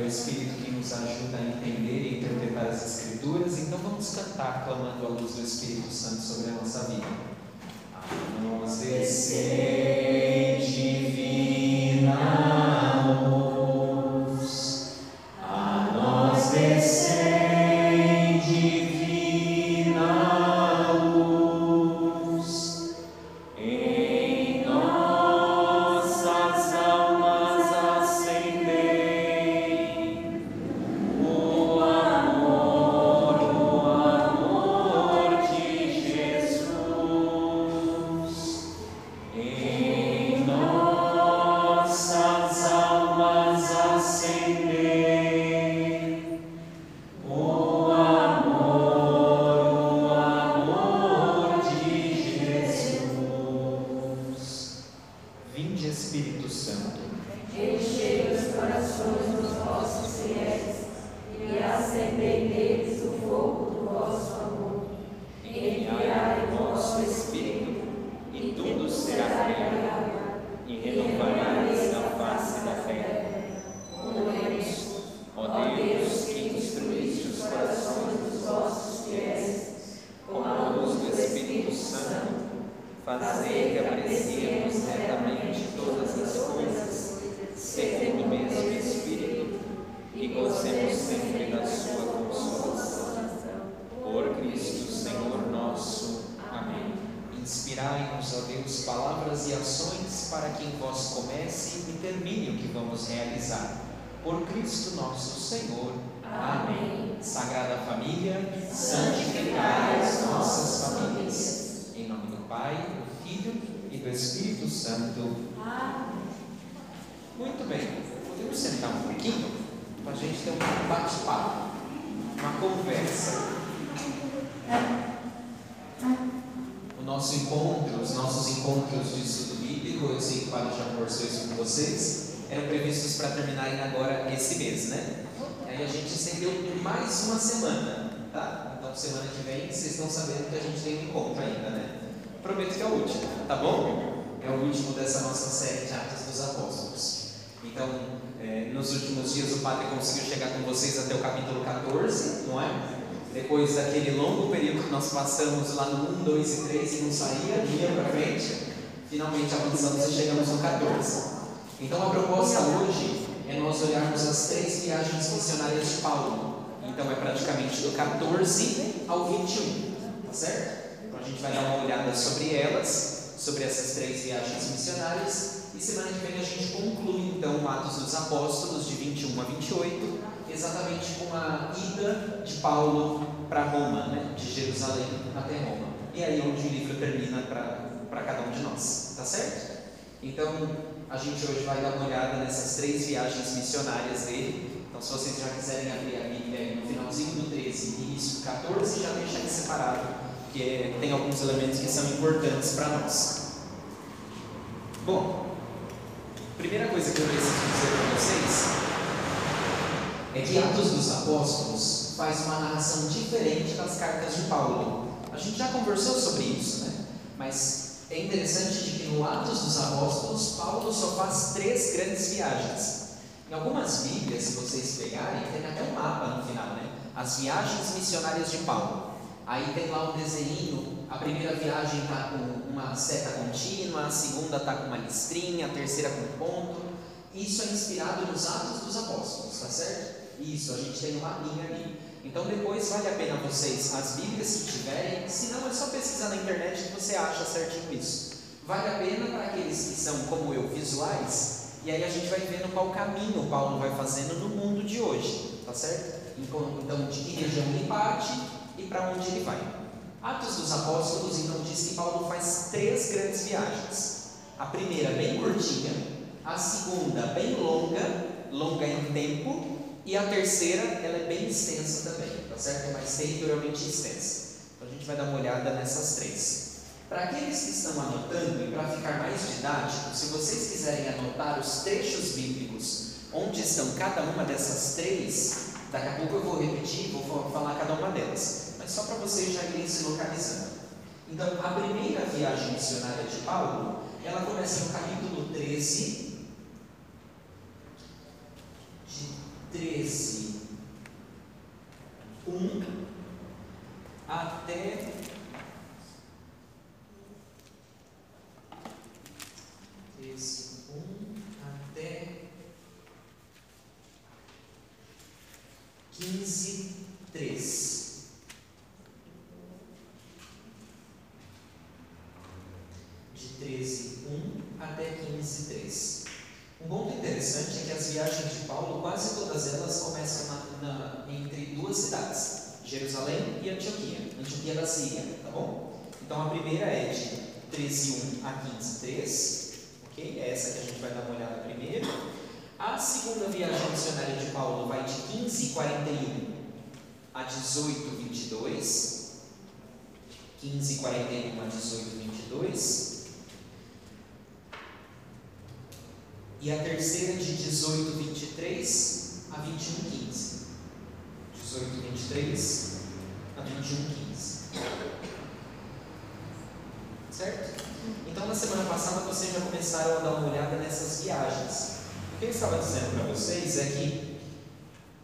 É o Espírito que nos ajuda a entender e interpretar as Escrituras. Então vamos cantar clamando a luz do Espírito Santo sobre a nossa vida. Sobre essas três viagens missionárias, e semana que vem a gente conclui então Atos dos Apóstolos de 21 a 28, exatamente com a ida de Paulo para Roma, né? de Jerusalém até Roma. E aí onde o livro termina para cada um de nós, tá certo? Então a gente hoje vai dar uma olhada nessas três viagens missionárias dele. Então, se vocês já quiserem abrir a Bíblia no finalzinho do 13 e início do 14, já deixa aí separado, porque tem alguns elementos que são importantes para nós. Bom, primeira coisa que eu preciso dizer para vocês é que Atos dos Apóstolos faz uma narração diferente das cartas de Paulo. A gente já conversou sobre isso, né? Mas é interessante de que no Atos dos Apóstolos, Paulo só faz três grandes viagens. Em algumas Bíblias, se vocês pegarem, tem até um mapa no final, né? As viagens missionárias de Paulo. Aí tem lá o desenho, a primeira viagem está com uma seta contínua, a segunda está com uma listrinha, a terceira com ponto. Isso é inspirado nos Atos dos Apóstolos, tá certo? Isso, a gente tem uma linha ali. Então depois vale a pena vocês, as Bíblias que tiverem, se não é só pesquisar na internet que você acha certinho isso. Vale a pena para aqueles que são como eu, visuais, e aí a gente vai vendo qual caminho Paulo vai fazendo no mundo de hoje, tá certo? Então de que região ele parte e para onde ele vai. Atos dos Apóstolos então diz que Paulo faz três grandes viagens. A primeira bem curtinha, a segunda bem longa, longa em tempo, e a terceira, ela é bem extensa também, tá certo? É mais territorialmente extensa. Então a gente vai dar uma olhada nessas três. Para aqueles que estão anotando e para ficar mais didático, se vocês quiserem anotar os trechos bíblicos onde estão cada uma dessas três, daqui a pouco eu vou repetir, vou falar cada uma delas, só para vocês já irem se localizando. Então, a primeira viagem missionária de Paulo, ela começa no capítulo 13, 13, 1 até 13, 1 até 15, 3. De 13, 1 até 15, 3. Um ponto interessante é que as viagens de Paulo, quase todas elas começam na, na, entre duas cidades, Jerusalém e Antioquia, Antioquia da Síria, tá bom? Então a primeira é de 13, 1 a 15, 3, ok? É essa que a gente vai dar uma olhada primeiro. A segunda viagem missionária de Paulo vai de 15, 41 a 18, 22. 15, 41 a 18, 22. E a terceira de 18, 23 a 21, 15. 18, 23 a 21, 15. Certo? Então, na semana passada, vocês já começaram a dar uma olhada nessas viagens. O que eu estava dizendo para vocês é que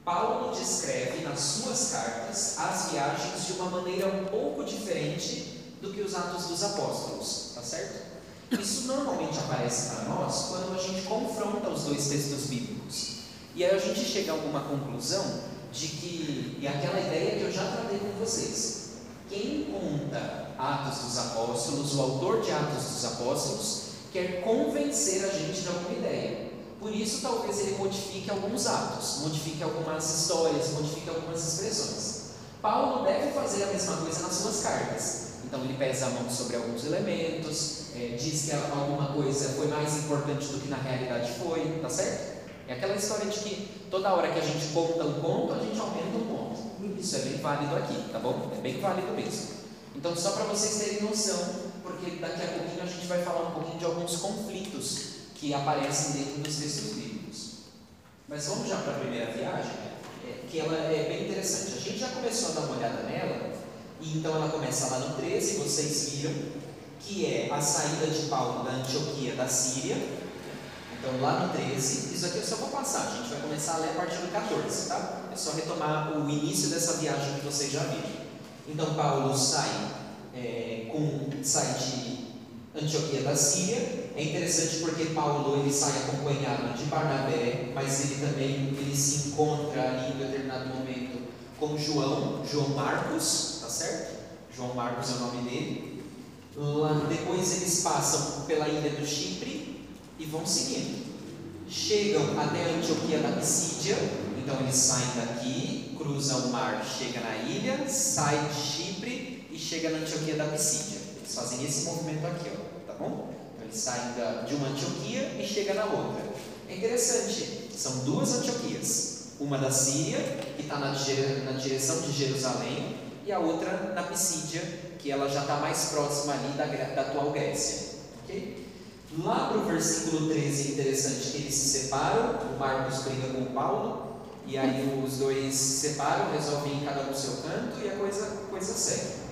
Paulo descreve nas suas cartas as viagens de uma maneira um pouco diferente do que os Atos dos Apóstolos, tá certo? Isso normalmente aparece para nós quando a gente confronta os dois textos bíblicos. E aí a gente chega a alguma conclusão de que, e aquela ideia que eu já tratei com vocês, quem conta Atos dos Apóstolos, o autor de Atos dos Apóstolos, quer convencer a gente de alguma ideia. Por isso, talvez ele modifique alguns atos, modifique algumas histórias, modifique algumas expressões. Paulo deve fazer a mesma coisa nas suas cartas. Então, ele pesa a mão sobre alguns elementos, é, diz que alguma coisa foi mais importante do que na realidade foi, tá certo? É aquela história de que toda hora que a gente conta um ponto, a gente aumenta um ponto. Isso é bem válido aqui, tá bom? É bem válido mesmo. Então, só para vocês terem noção, porque daqui a pouquinho a gente vai falar um pouquinho de alguns conflitos que aparecem dentro dos textos bíblicos. Mas vamos já para a primeira viagem, é, que ela é bem interessante. A gente já começou a dar uma olhada nela, e então ela começa lá no 13, vocês viram, que é a saída de Paulo da Antioquia da Síria. Então, lá no 13, isso aqui eu só vou passar, a gente vai começar a ler a partir do 14, tá? É só retomar o início dessa viagem que vocês já viram. Então, Paulo sai, é, com, sai de Antioquia da Síria. É interessante porque Paulo ele sai acompanhado de Barnabé, mas ele também ele se encontra ali em determinado momento com João, João Marcos, certo? João Marcos é o nome dele. Lá, depois eles passam pela ilha do Chipre e vão seguindo. Chegam até a Antioquia da Pisídia, então eles saem daqui, cruzam o mar, chega na ilha, sai de Chipre e chega na Antioquia da Pisídia. Eles fazem esse movimento aqui, ó, tá bom? Então eles saem da, de uma Antioquia e chega na outra. É interessante, são duas Antioquias. Uma da Síria, que está na, na direção de Jerusalém, e a outra na Pisídia, que ela já está mais próxima ali da, da atual Grécia. Okay? Lá para o versículo 13 é interessante que eles se separam, o Marcos briga com o Paulo, e aí os dois se separam, resolvem cada um seu canto e a coisa, coisa segue.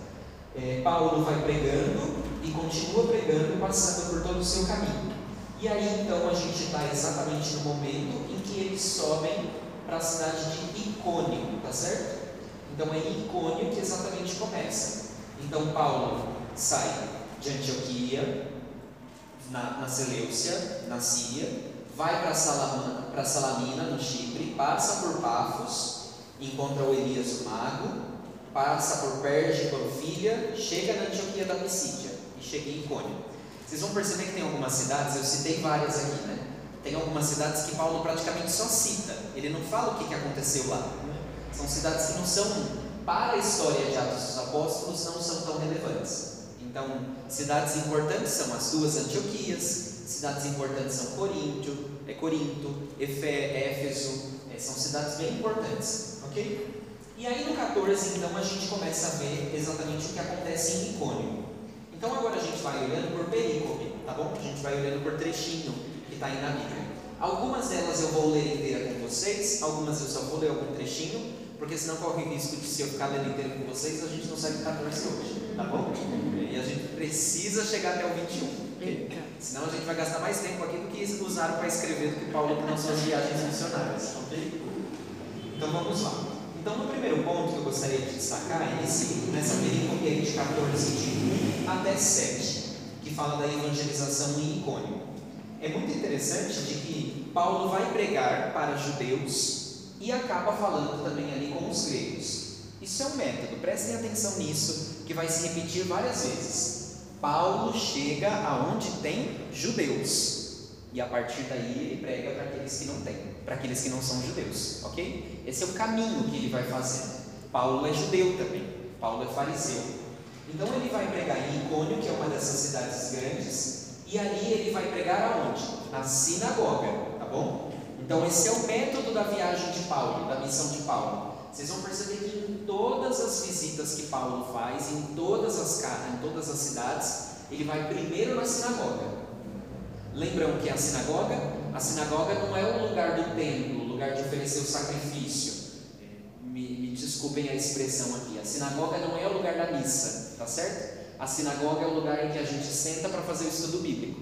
É, Paulo vai pregando e continua pregando, passando por todo o seu caminho. E aí então a gente está exatamente no momento em que eles sobem para a cidade de Icônio, tá certo? Então é Icônio que exatamente começa. Então Paulo sai de Antioquia, na, na Seleucia, na Síria, vai para Salamina, Salamina, no Chipre, passa por Pafos, encontra o Elias o mago, passa por Perge Panfilha, chega na Antioquia da Pisídia e chega em Icônio. Vocês vão perceber que tem algumas cidades, eu citei várias aqui, né? Tem algumas cidades que Paulo praticamente só cita, ele não fala o que, que aconteceu lá. São cidades que não são, para a história de Atos dos Apóstolos, não são tão relevantes. Então, cidades importantes são as duas Antioquias, cidades importantes são Corinto, é Corinto, Efé, Éfeso, é, são cidades bem importantes, ok? E aí no 14, então, a gente começa a ver exatamente o que acontece em Icônio. Então agora a gente vai olhando por perícope, tá bom? A gente vai olhando por trechinho que está aí na Bíblia. Algumas delas eu vou ler inteira com vocês, algumas eu só vou ler algum trechinho, porque senão corre o risco de se eu ficar lendo inteiro com vocês, a gente não sai do 14 hoje, tá bom? E a gente precisa chegar até o 21. Okay? Senão a gente vai gastar mais tempo aqui do que usaram para escrever do que Paulo nas suas viagens missionárias, ok? Então vamos lá. Então, no primeiro ponto que eu gostaria de destacar é nesse, nessa perícope aí de 14, de 1 até 7, que fala da evangelização em Icônio. É muito interessante de que Paulo vai pregar para judeus e acaba falando também ali com os gregos. Isso é um método, prestem atenção nisso, que vai se repetir várias vezes. Paulo chega aonde tem judeus. E a partir daí ele prega para aqueles que não têm, para aqueles que não são judeus, ok? Esse é o caminho que ele vai fazendo. Paulo é judeu também, Paulo é fariseu. Então ele vai pregar em Icônio, que é uma dessas cidades grandes, e ali ele vai pregar aonde? Na sinagoga, tá bom? Então esse é o método da viagem de Paulo, da missão de Paulo. Vocês vão perceber que em todas as visitas que Paulo faz, em todas as em todas as cidades, ele vai primeiro na sinagoga. Lembram que a sinagoga? A sinagoga não é o lugar do templo, o lugar de oferecer o sacrifício. Me, me desculpem a expressão aqui. A sinagoga não é o lugar da missa, tá certo? A sinagoga é o lugar em que a gente senta para fazer o estudo bíblico.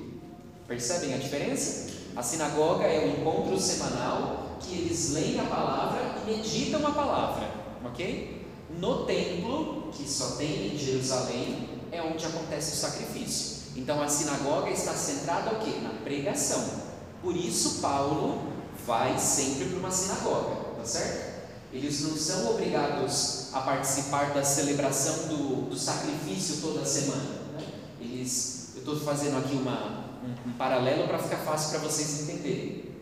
Percebem a diferença? A sinagoga é o encontro semanal que eles leem a palavra e meditam a palavra, ok? No templo, que só tem em Jerusalém, é onde acontece o sacrifício. Então a sinagoga está centrada o quê? Na pregação. Por isso Paulo vai sempre para uma sinagoga, tá certo? Eles não são obrigados a participar da celebração do, do sacrifício toda semana. Né? Eles, eu estou fazendo aqui uma, um, um paralelo para ficar fácil para vocês entenderem.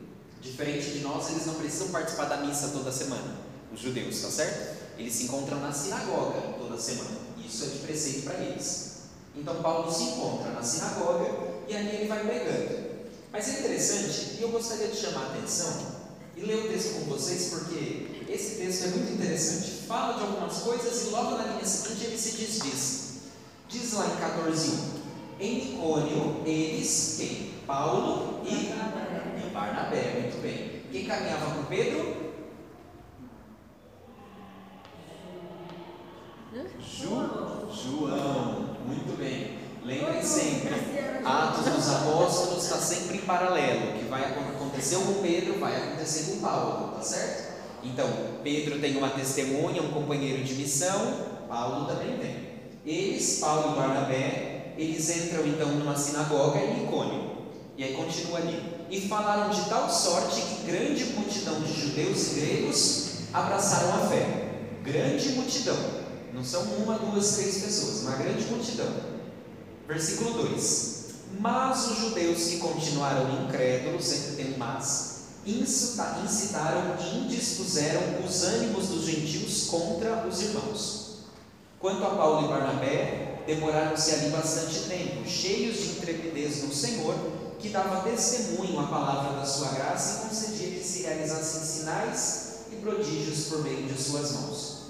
Diferente de nós, eles não precisam participar da missa toda semana, os judeus, tá certo? Eles se encontram na sinagoga toda semana. Isso é de preceito para eles. Então Paulo se encontra na sinagoga e ali ele vai pregando. Mas é interessante, e eu gostaria de chamar a atenção e ler o texto com vocês, porque esse texto é muito interessante. Fala de algumas coisas e logo na linha seguinte ele se desdiz. Diz lá em 14:1. Em Icônio, eles, quem? Paulo e Barnabé. e Barnabé. Muito bem. Quem caminhava com Pedro? Ju, João. Muito bem. Lembrem sempre, Atos dos Apóstolos está sempre em paralelo. O que vai acontecer com Pedro vai acontecer com Paulo, tá certo? Então, Pedro tem uma testemunha, um companheiro de missão, Paulo também tem. Eles, Paulo e Barnabé, eles entram então numa sinagoga em Icônio. E aí continua ali. E falaram de tal sorte que grande multidão de judeus e gregos abraçaram a fé. Grande multidão. Não são uma, duas, três pessoas, uma grande multidão. Versículo 2: Mas os judeus que continuaram incrédulos, sempre tem mas, incitaram e indispuseram os ânimos dos gentios contra os irmãos. Quanto a Paulo e Barnabé, demoraram-se ali bastante tempo, cheios de intrepidez no Senhor, que dava testemunho à palavra da sua graça e concedia que se realizassem sinais e prodígios por meio de suas mãos.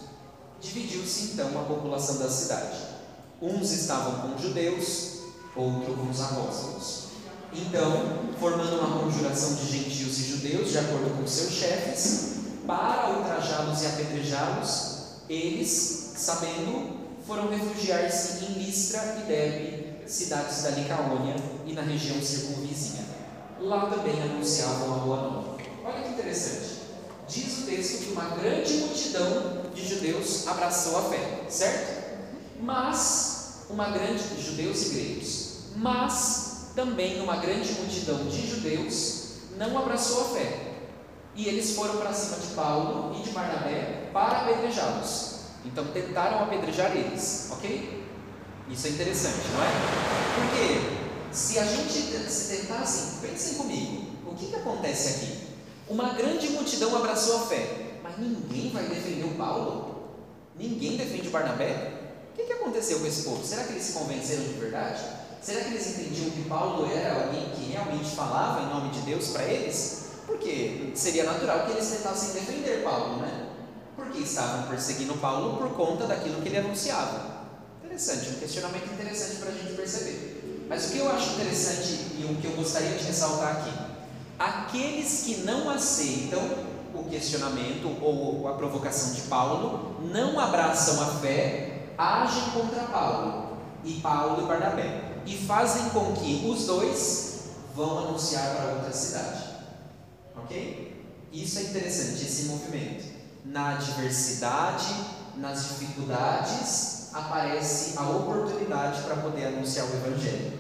Dividiu-se então a população da cidade. Uns estavam com judeus, outros com os apóstolos. Então, formando uma conjuração de gentios e judeus, de acordo com seus chefes, para ultrajá-los e apedrejá-los, eles, sabendo, foram refugiar-se em Listra e Derbe, cidades da Licaônia e na região circunvizinha. Lá também anunciavam a boa nova. Olha que interessante diz o texto que uma grande multidão de judeus abraçou a fé, certo? Mas, uma grande, judeus e gregos, mas também uma grande multidão de judeus não abraçou a fé. E eles foram para cima de Paulo e de Barnabé para apedrejá-los. Então tentaram apedrejar eles, ok? Isso é interessante, não é? Porque se a gente se tentasse, pensem comigo, o que, que acontece aqui? Uma grande multidão abraçou a fé, mas ninguém vai defender o Paulo? Ninguém defende o Barnabé? O que, que aconteceu com esse povo? Será que eles se convenceram de verdade? Será que eles entendiam que Paulo era alguém que realmente falava em nome de Deus para eles? Porque seria natural que eles tentassem defender Paulo, né? Porque estavam perseguindo Paulo por conta daquilo que ele anunciava. Interessante, um questionamento interessante para a gente perceber. Mas o que eu acho interessante e o que eu gostaria de ressaltar aqui Aqueles que não aceitam o questionamento ou a provocação de Paulo, não abraçam a fé, agem contra Paulo e Paulo e Barnabé e fazem com que os dois vão anunciar para outra cidade. Ok? Isso é interessante, esse movimento. Na adversidade, nas dificuldades, aparece a oportunidade para poder anunciar o Evangelho.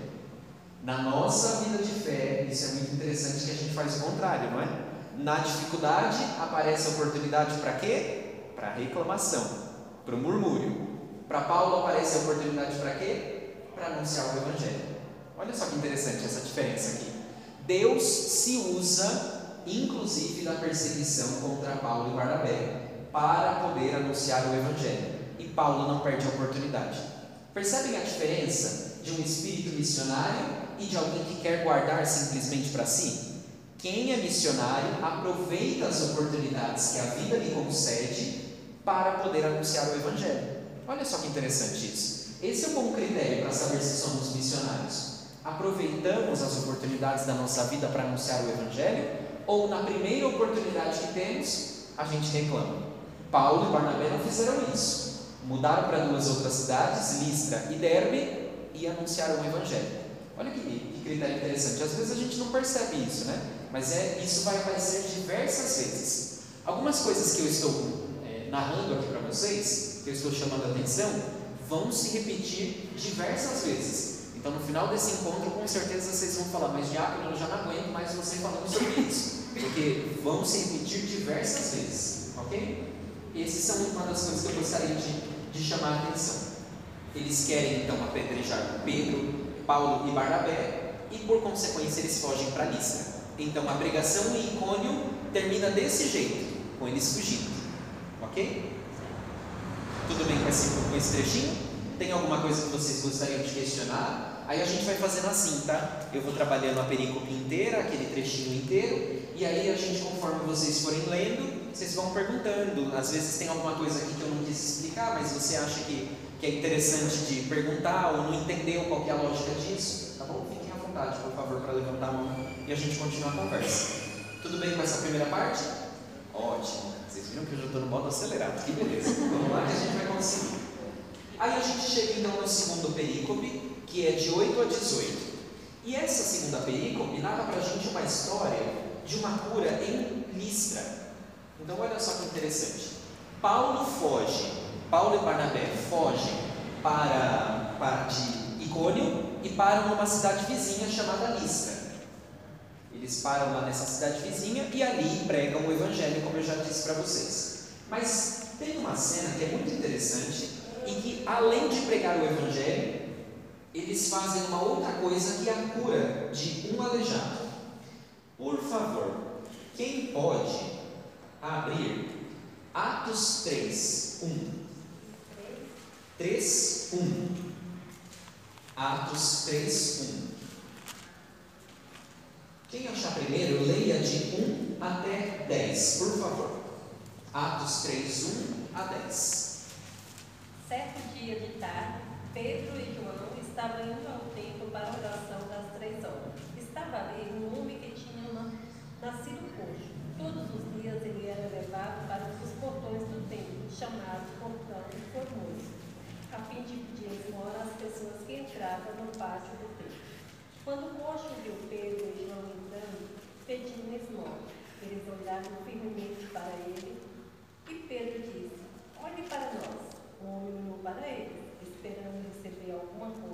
Na nossa vida de fé, isso é muito interessante que a gente faz o contrário, não é? Na dificuldade, aparece a oportunidade para quê? Para reclamação, para o murmúrio. Para Paulo, aparece a oportunidade para quê? Para anunciar o Evangelho. Olha só que interessante essa diferença aqui. Deus se usa, inclusive, da perseguição contra Paulo e Barnabé, para poder anunciar o Evangelho. E Paulo não perde a oportunidade. Percebem a diferença de um espírito missionário e de alguém que quer guardar simplesmente para si? Quem é missionário aproveita as oportunidades que a vida lhe concede para poder anunciar o Evangelho. Olha só que interessante isso. Esse é um bom critério para saber se somos missionários aproveitamos as oportunidades da nossa vida para anunciar o Evangelho, ou na primeira oportunidade que temos, a gente reclama. Paulo e Barnabé não fizeram isso. Mudaram para duas outras cidades, Listra e Derbe, e anunciaram o Evangelho. Olha que, que critério interessante. Às vezes a gente não percebe isso, né? Mas é, isso vai aparecer diversas vezes. Algumas coisas que eu estou é, narrando aqui para vocês, que eu estou chamando a atenção, vão se repetir diversas vezes. Então, no final desse encontro, com certeza vocês vão falar, mas Diácono, eu já não aguento mais você falando sobre isso, porque vão se repetir diversas vezes, ok? Essas são uma das coisas que eu gostaria de, de chamar a atenção. Eles querem então apedrejar Pedro, Paulo e Barnabé, e por consequência eles fogem para Listra. Então a pregação em Icônio termina desse jeito, com eles fugindo, ok? Tudo bem com esse, com esse trechinho? Tem alguma coisa que vocês gostariam de questionar? Aí a gente vai fazendo assim, tá? Eu vou trabalhando a perícope inteira, aquele trechinho inteiro, e aí a gente, conforme vocês forem lendo, vocês vão perguntando. Às vezes tem alguma coisa aqui que eu não quis explicar, mas você acha que, que é interessante de perguntar ou não entendeu qual é a lógica disso, tá bom? Fiquem à vontade, por favor, para levantar a mão e a gente continuar a conversa. Tudo bem com essa primeira parte? Ótimo. Vocês viram que eu já estou no modo acelerado. Que beleza. Vamos lá que a gente vai conseguir. Aí a gente chega então no segundo perícope, que é de 8 a 18. E essa segunda perícope narra para a gente uma história de uma cura em Listra. Então, olha só que interessante. Paulo foge, Paulo e Barnabé fogem para, para de Icônio e param numa cidade vizinha chamada Listra. Eles param lá nessa cidade vizinha e ali pregam o Evangelho, como eu já disse para vocês. Mas tem uma cena que é muito interessante e que, além de pregar o Evangelho, eles fazem uma outra coisa que é a cura de um aleijado. Por favor, quem pode abrir Atos 3, 1? 3, 1. Atos 3, 1. Quem achar primeiro, leia de 1 até 10, por favor. Atos 3, 1 a 10. Certo dia de tarde, Pedro e João estava indo ao templo para a oração das três horas. Estava ali um homem que tinha nascido coxo. Todos os dias ele era levado para os portões do templo, chamado Portão Formoso, a fim de pedir esmola às pessoas que entravam no pátio do templo. Quando o coxo viu Pedro e João entrando, pediu esmola. Eles olharam firmemente para ele e Pedro disse: Olhe para nós. O homem olhou para ele, esperando receber alguma coisa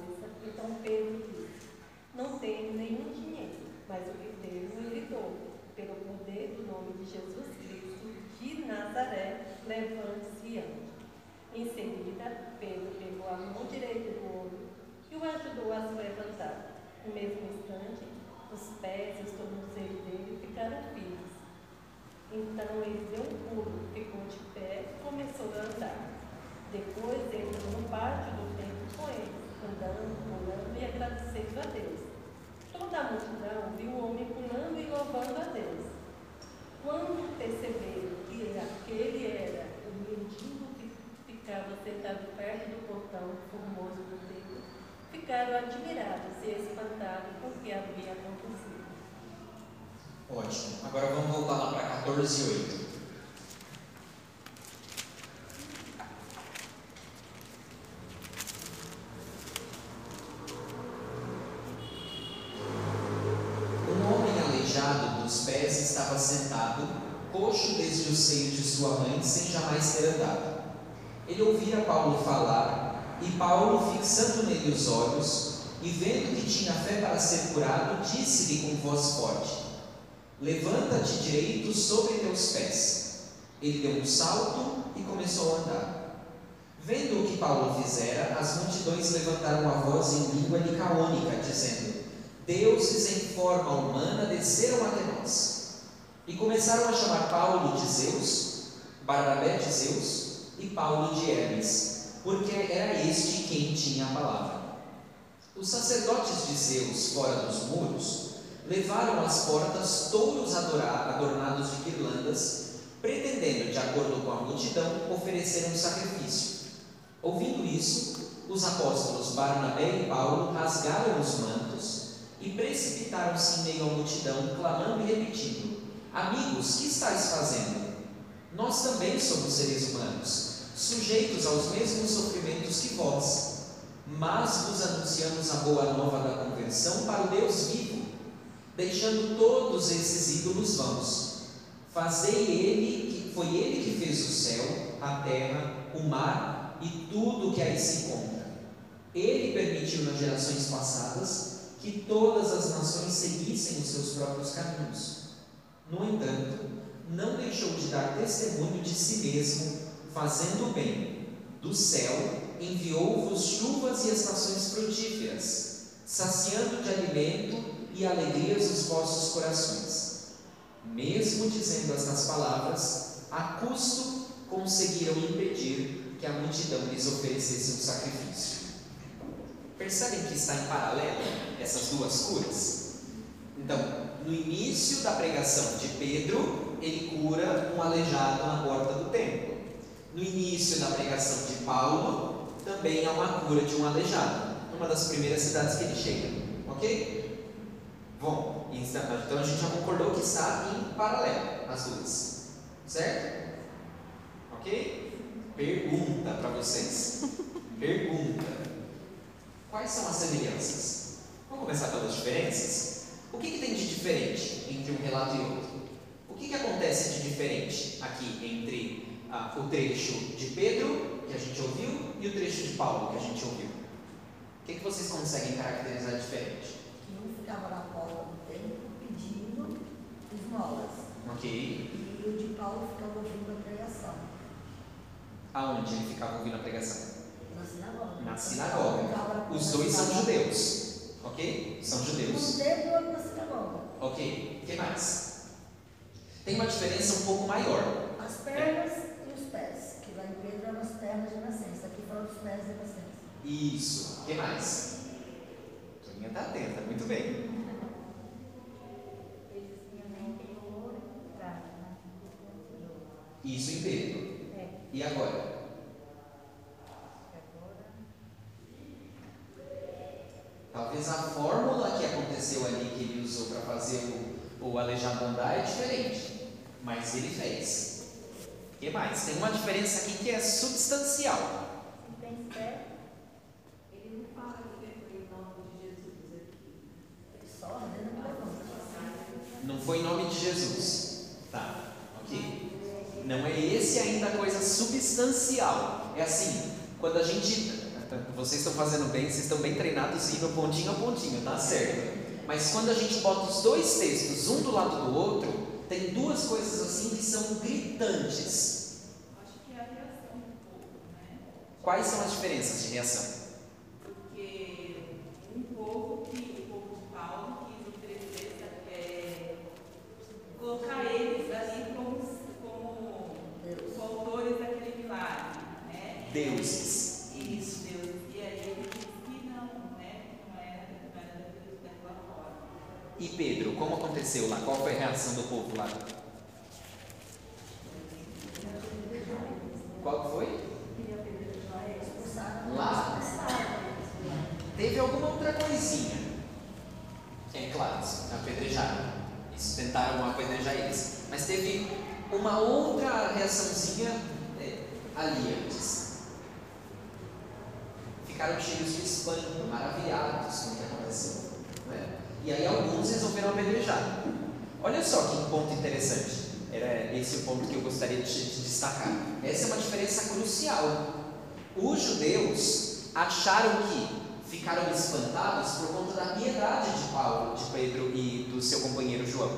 então Pedro disse: Não tenho nenhum dinheiro, mas o que tenho ele dou. Pelo poder do nome de Jesus Cristo de Nazaré, levante-se e ande. Em seguida, Pedro pegou a mão direita do homem e o ajudou a se levantar. No mesmo instante, os pés e os tornozelos dele ficaram firmes. Então ele deu um pulo, ficou de pé e começou a andar. Depois entrou no pátio do templo com ele andando, pulando e agradecendo a Deus. Toda a multidão viu o homem pulando e louvando a Deus. Quando perceberam que aquele era o mendigo que ficava sentado perto do portão formoso do ficaram admirados e espantados com o que havia acontecido. Ótimo. Agora vamos voltar lá para 14 e 8. coxo desde o seio de sua mãe, sem jamais ter andado. Ele ouvia Paulo falar, e Paulo, fixando nele os olhos, e vendo que tinha fé para ser curado, disse-lhe com voz forte: Levanta-te direito sobre teus pés. Ele deu um salto e começou a andar. Vendo o que Paulo fizera, as multidões levantaram a voz em língua licaônica, dizendo: Deuses em forma humana desceram até nós. E começaram a chamar Paulo de Zeus, Barnabé de Zeus e Paulo de Hermes, porque era este quem tinha a palavra. Os sacerdotes de Zeus, fora dos muros, levaram às portas touros adornados de guirlandas, pretendendo, de acordo com a multidão, oferecer um sacrifício. Ouvindo isso, os apóstolos Barnabé e Paulo rasgaram os mantos e precipitaram-se em meio à multidão, clamando e repetindo: Amigos, que estáis fazendo? Nós também somos seres humanos, sujeitos aos mesmos sofrimentos que vós, mas vos anunciamos a boa nova da conversão para o Deus vivo, deixando todos esses ídolos vãos. Fazei ele, que foi ele que fez o céu, a terra, o mar e tudo o que aí se encontra. Ele permitiu nas gerações passadas que todas as nações seguissem os seus próprios caminhos. No entanto, não deixou de dar testemunho de si mesmo, fazendo bem. Do céu enviou-vos chuvas e estações frutíferas, saciando de alimento e alegrias os vossos corações. Mesmo dizendo estas palavras, a custo conseguiram impedir que a multidão lhes oferecesse um sacrifício. Percebem que está em paralelo essas duas curas? Então, no início da pregação de Pedro, ele cura um aleijado na porta do templo. No início da pregação de Paulo, também há uma cura de um aleijado, numa das primeiras cidades que ele chega. Ok? Bom, então a gente já concordou que está em paralelo as duas. Certo? Ok? Pergunta para vocês. Pergunta. Quais são as semelhanças? Vamos começar pelas diferenças? O que, que tem de diferente entre um relato e outro? O que, que acontece de diferente aqui entre ah, o trecho de Pedro, que a gente ouviu, e o trecho de Paulo, que a gente ouviu? O que, que vocês conseguem caracterizar diferente? Que um ficava na porta do templo pedindo esmolas. Ok. E o de Paulo ficava ouvindo a pregação. Aonde ele ficava ouvindo a pregação? Na sinagoga. Na sinagoga. Os dois são judeus. Ok? São No judeus. templo ou na sinagoga. Ok. O que mais? Tem uma diferença um pouco maior. As pernas e os pés. Que lá em Pedro eram as pernas de nascença. Aqui pés de nascença. Isso. O que mais? Toninha está atenta, muito bem. Pra Isso Pedro. É, E agora? Talvez a fórmula que aconteceu ali, que ele usou para fazer o, o aleijado andar, é diferente. Mas ele fez. O que mais? Tem uma diferença aqui que é substancial. Não fala que foi em nome de Jesus aqui. Só ordena que levanta. Não foi em nome de Jesus. Tá, ok. Não é esse ainda a coisa substancial. É assim, quando a gente. Vocês estão fazendo bem, vocês estão bem treinados e indo pontinho a pontinho, tá certo. Mas quando a gente bota os dois textos um do lado do outro, tem duas coisas assim que são gritantes. Acho que é a reação do povo, né? Quais são as diferenças de reação? Porque um povo que o povo de Paulo quis oferecer, é, colocar eles ali como, como os autores daquele milagre, né? Deuses. Isso, Deus. E aí ele disse que não, né? Não era, não era daquele tempo lá fora. E Pedro, como aconteceu lá? Qual foi a reação do povo lá? Qual foi? Lá? Teve alguma outra coisinha. É claro, apedrejaram. Isso, tentaram apedrejar eles. Mas teve uma outra reaçãozinha é, ali antes. Ficaram cheios de espanto, maravilhados com o que aconteceu. E aí alguns resolveram apedrejar. Olha só que ponto interessante. Era esse o ponto que eu gostaria de, de destacar. Essa é uma diferença crucial. Os judeus acharam que ficaram espantados por conta da piedade de Paulo, de Pedro e do seu companheiro João.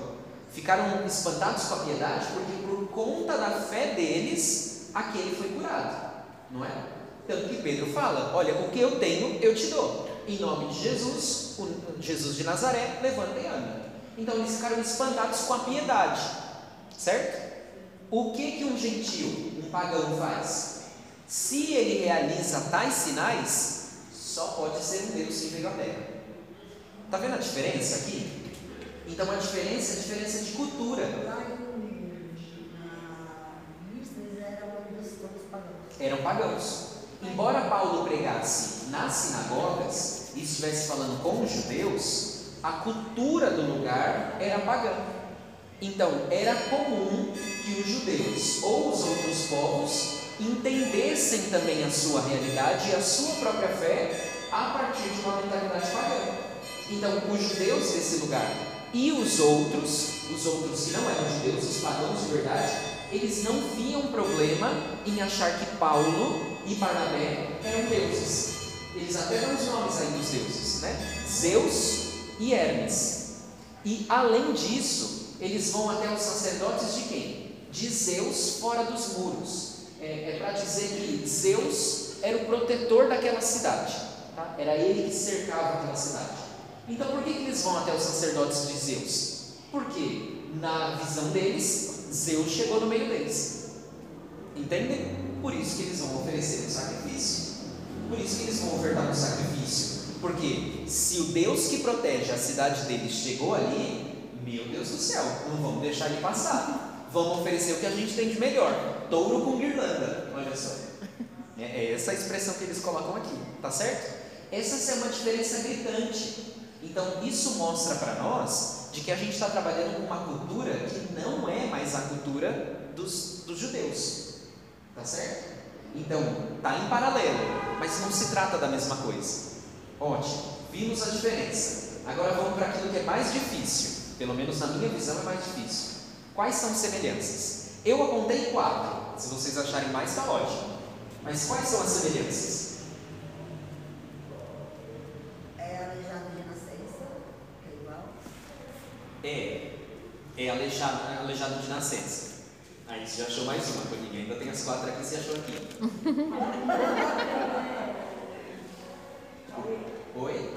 Ficaram espantados com a piedade porque, por conta da fé deles, aquele foi curado, não é? Tanto que Pedro fala: Olha, o que eu tenho, eu te dou. Em nome de Jesus, Jesus de Nazaré, levanta e anda. Então eles ficaram espantados com a piedade, certo? O que que um gentio, um pagão faz? Se ele realiza tais sinais, só pode ser um Deus que veio à Terra. Está vendo a diferença aqui? Então a diferença é a diferença de cultura. Eram pagãos. Embora Paulo pregasse nas sinagogas e estivesse falando com os judeus, a cultura do lugar era pagã. Então era comum que os judeus ou os outros povos entendessem também a sua realidade e a sua própria fé a partir de uma mentalidade pagã. Então, os judeus desse lugar e os outros, os outros que não eram judeus, os pagãos de verdade, eles não viam problema em achar que Paulo e Barnabé eram deuses. Eles até dão os nomes aí dos deuses, né? Zeus e Hermes. E além disso, eles vão até os sacerdotes de quem? De Zeus fora dos muros. É, é para dizer que Zeus era o protetor daquela cidade. Tá? Era ele que cercava aquela cidade. Então por que, que eles vão até os sacerdotes de Zeus? Porque na visão deles, Zeus chegou no meio deles. Entendem? Por isso que eles vão oferecer um sacrifício. Por isso que eles vão ofertar um sacrifício. Porque se o Deus que protege a cidade deles chegou ali, meu Deus do céu, não vamos deixar ele passar. Vamos oferecer o que a gente tem de melhor. Touro com guirlanda. Olha só. É, é essa expressão que eles colocam aqui, tá certo? Essa é uma diferença gritante. Então, isso mostra para nós de que a gente está trabalhando com uma cultura que não é mais a cultura dos, dos judeus. Tá certo? Então, está em paralelo, mas não se trata da mesma coisa. Ótimo, vimos a diferença. Agora vamos para aquilo que é mais difícil. Pelo menos na minha visão é mais difícil. Quais são semelhanças? Eu apontei quatro. Se vocês acharem mais, está ótimo. Mas quais são as semelhanças? É, é aleijado, é aleijado de nascença. Aí você já achou mais uma, Toninha. Ainda tem as quatro aqui, você achou aqui. Oi?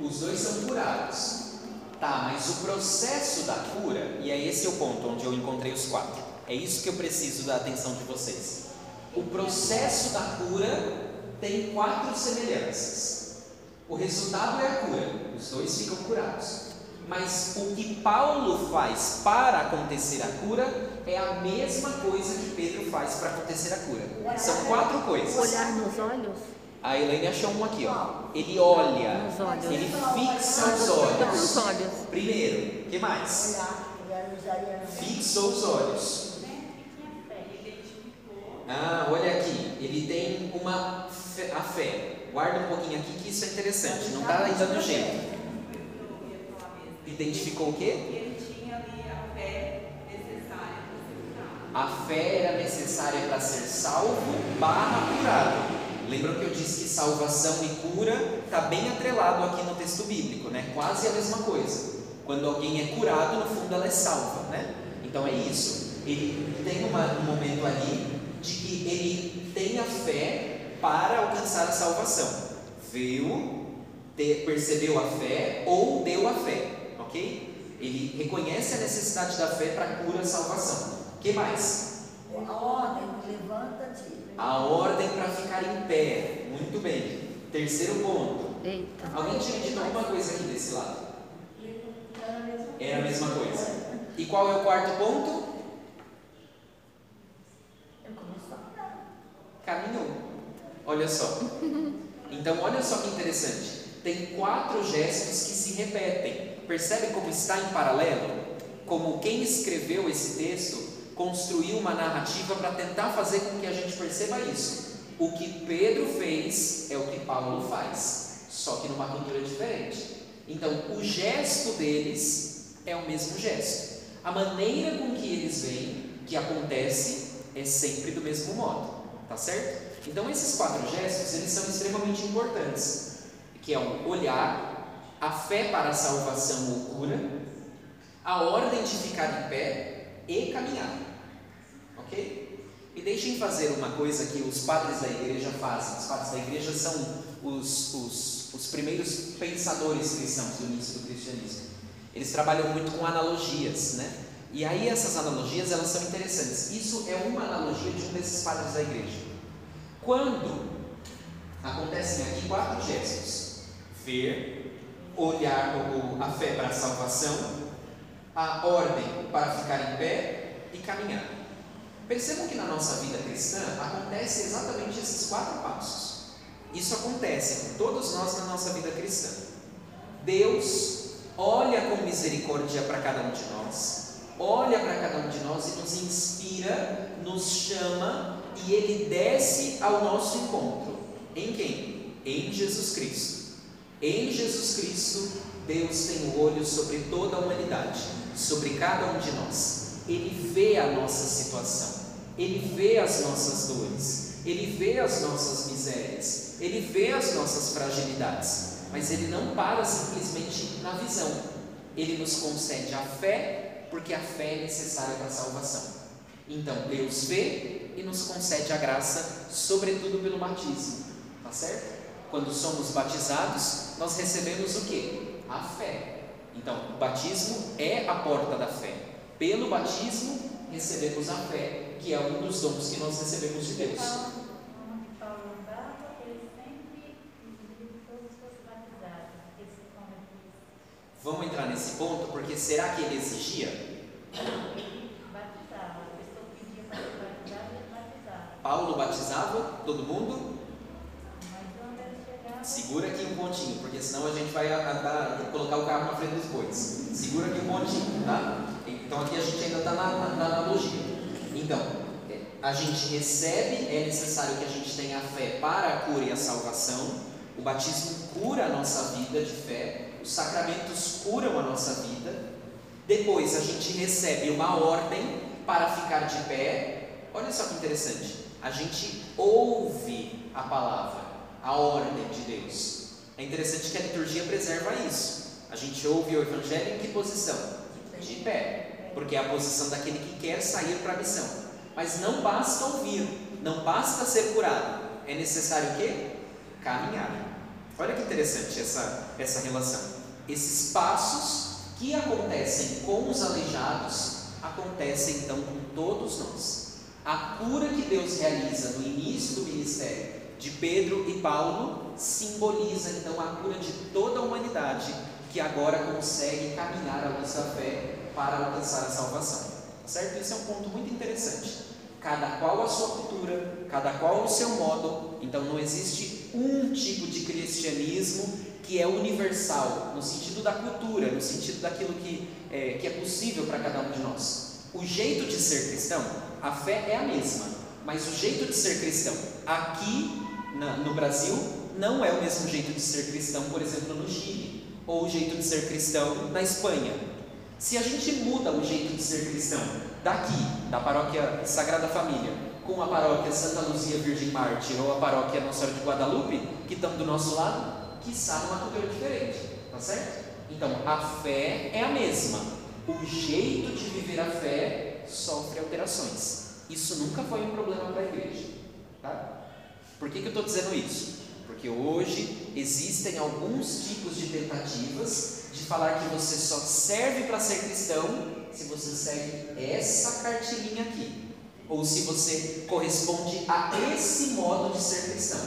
Os dois são curados. Tá, mas o processo da cura, e é esse o ponto onde eu encontrei os quatro. É isso que eu preciso da atenção de vocês. O processo da cura tem quatro semelhanças. O resultado é a cura, os dois ficam curados. Mas o que Paulo faz para acontecer a cura é a mesma coisa que Pedro faz para acontecer a cura. São quatro coisas. Olhar nos olhos? A Elaine achou um aqui, ó. Ele olha, ele fixa os olhos. Primeiro, o que mais? Fixou os olhos. Ah, olha aqui, ele tem uma fé, a fé. Guarda um pouquinho aqui que isso é interessante, não está ainda no jeito. Identificou o quê? Ele tinha ali a fé necessária para ser curado. A fé era necessária para ser salvo barra curado. Lembram que eu disse que salvação e cura está bem atrelado aqui no texto bíblico, né? Quase a mesma coisa. Quando alguém é curado, no fundo ela é salva, né? Então é isso. Ele tem uma, um momento ali de que ele tem a fé para alcançar a salvação. Viu, percebeu a fé ou deu a fé, ok? Ele reconhece a necessidade da fé para cura e salvação. O que mais? A ordem, levanta-te. A ordem para ficar em pé. Muito bem. Terceiro ponto. Eita. Alguém tinha dito alguma coisa aqui desse lado? Era a mesma coisa. E qual é o quarto ponto? Caminhou. Olha só. Então, olha só que interessante. Tem quatro gestos que se repetem. Percebe como está em paralelo? Como quem escreveu esse texto construiu uma narrativa para tentar fazer com que a gente perceba isso. O que Pedro fez é o que Paulo faz, só que numa cultura diferente. Então, o gesto deles é o mesmo gesto. A maneira com que eles veem que acontece é sempre do mesmo modo, tá certo? Então esses quatro gestos, eles são extremamente importantes, que é o olhar, a fé para a salvação ou cura, a ordem de ficar em pé e caminhar. OK? E deixem fazer uma coisa que os padres da igreja fazem. Os padres da igreja são os, os, os primeiros pensadores cristãos do início do cristianismo. Eles trabalham muito com analogias, né? E aí essas analogias elas são interessantes. Isso é uma analogia de um desses padres da igreja. Quando acontecem aqui quatro gestos: ver, olhar a fé para a salvação, a ordem para ficar em pé e caminhar. Percebam que na nossa vida cristã acontece exatamente esses quatro passos. Isso acontece com todos nós na nossa vida cristã. Deus olha com misericórdia para cada um de nós, olha para cada um de nós e nos inspira, nos chama e ele desce ao nosso encontro. Em quem? Em Jesus Cristo. Em Jesus Cristo, Deus tem o olho sobre toda a humanidade, sobre cada um de nós. Ele vê a nossa situação, ele vê as nossas dores, ele vê as nossas misérias, ele vê as nossas fragilidades, mas ele não para simplesmente na visão. Ele nos concede a fé, porque a fé é necessária para a salvação. Então, Deus vê e nos concede a graça, sobretudo pelo batismo, tá certo? Quando somos batizados, nós recebemos o que? A fé. Então, o batismo é a porta da fé. Pelo batismo, recebemos a fé, que é um dos dons que nós recebemos de Deus. Vamos entrar nesse ponto, porque será que ele exigia? Batizava. A pessoa pedia para ele batizava. Paulo batizava todo mundo? Mas quando ele chegava, Segura aqui um pontinho, porque senão a gente vai colocar o carro na frente dos bois. Segura aqui um pontinho, tá? Então aqui a gente ainda está na, na, na analogia. Então, é, a gente recebe, é necessário que a gente tenha fé para a cura e a salvação. O batismo cura a nossa vida de fé, os sacramentos curam a nossa vida. Depois a gente recebe uma ordem para ficar de pé. Olha só que interessante. A gente ouve a palavra, a ordem de Deus. É interessante que a liturgia preserva isso. A gente ouve o evangelho em que posição? De pé. Porque é a posição daquele que quer sair para a missão. Mas não basta ouvir, não basta ser curado. É necessário o quê? Caminhar. Olha que interessante essa, essa relação. Esses passos que acontecem com os aleijados acontecem então com todos nós. A cura que Deus realiza no início do ministério de Pedro e Paulo simboliza então a cura de toda a humanidade que agora consegue caminhar à luz da fé para alcançar a salvação. Certo? Esse é um ponto muito interessante. Cada qual a sua cultura, cada qual o seu modo. Então não existe um tipo de cristianismo que é universal, no sentido da cultura, no sentido daquilo que é, que é possível para cada um de nós. O jeito de ser cristão, a fé é a mesma, mas o jeito de ser cristão aqui na, no Brasil não é o mesmo jeito de ser cristão, por exemplo, no Chile, ou o jeito de ser cristão na Espanha. Se a gente muda o jeito de ser cristão daqui, da paróquia Sagrada Família, com a paróquia Santa Luzia Virgem Mártir ou a paróquia Nossa Senhora de Guadalupe, que estão do nosso lado, quiçá numa cultura diferente, tá certo? Então, a fé é a mesma, o jeito de viver a fé sofre alterações. Isso nunca foi um problema para a igreja, tá? Por que, que eu estou dizendo isso? Porque hoje existem alguns tipos de tentativas de falar que você só serve para ser cristão se você segue essa cartilinha aqui, ou se você corresponde a esse modo de ser cristão,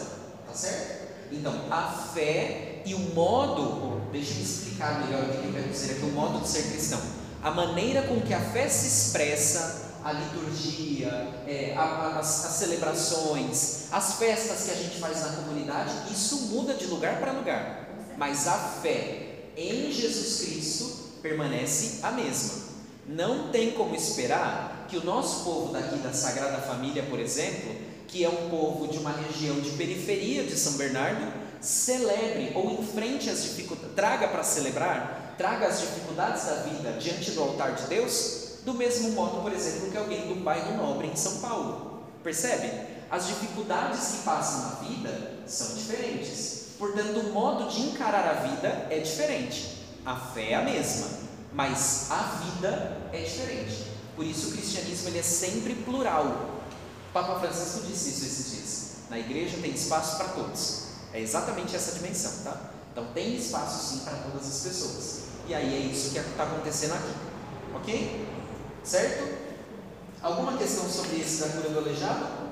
tá certo? Então, a fé e o modo, deixa eu explicar melhor o que eu quero dizer aqui, o modo de ser cristão. A maneira com que a fé se expressa, a liturgia, é, a, a, as, as celebrações, as festas que a gente faz na comunidade, isso muda de lugar para lugar. Mas a fé em Jesus Cristo permanece a mesma. Não tem como esperar que o nosso povo daqui da Sagrada Família, por exemplo, que é um povo de uma região de periferia de São Bernardo, celebre ou enfrente as dificuldades, traga para celebrar, traga as dificuldades da vida diante do altar de Deus do mesmo modo, por exemplo, que alguém do bairro Nobre em São Paulo. Percebe? As dificuldades que passam na vida são diferentes. Portanto, o modo de encarar a vida é diferente. A fé é a mesma, mas a vida é diferente. Por isso o cristianismo ele é sempre plural. O Papa Francisco disse isso esses dias. Na igreja tem espaço para todos. É exatamente essa dimensão, tá? Então tem espaço sim para todas as pessoas. E aí é isso que está acontecendo aqui. Ok? Certo? Alguma questão sobre esse da cura do aleijado?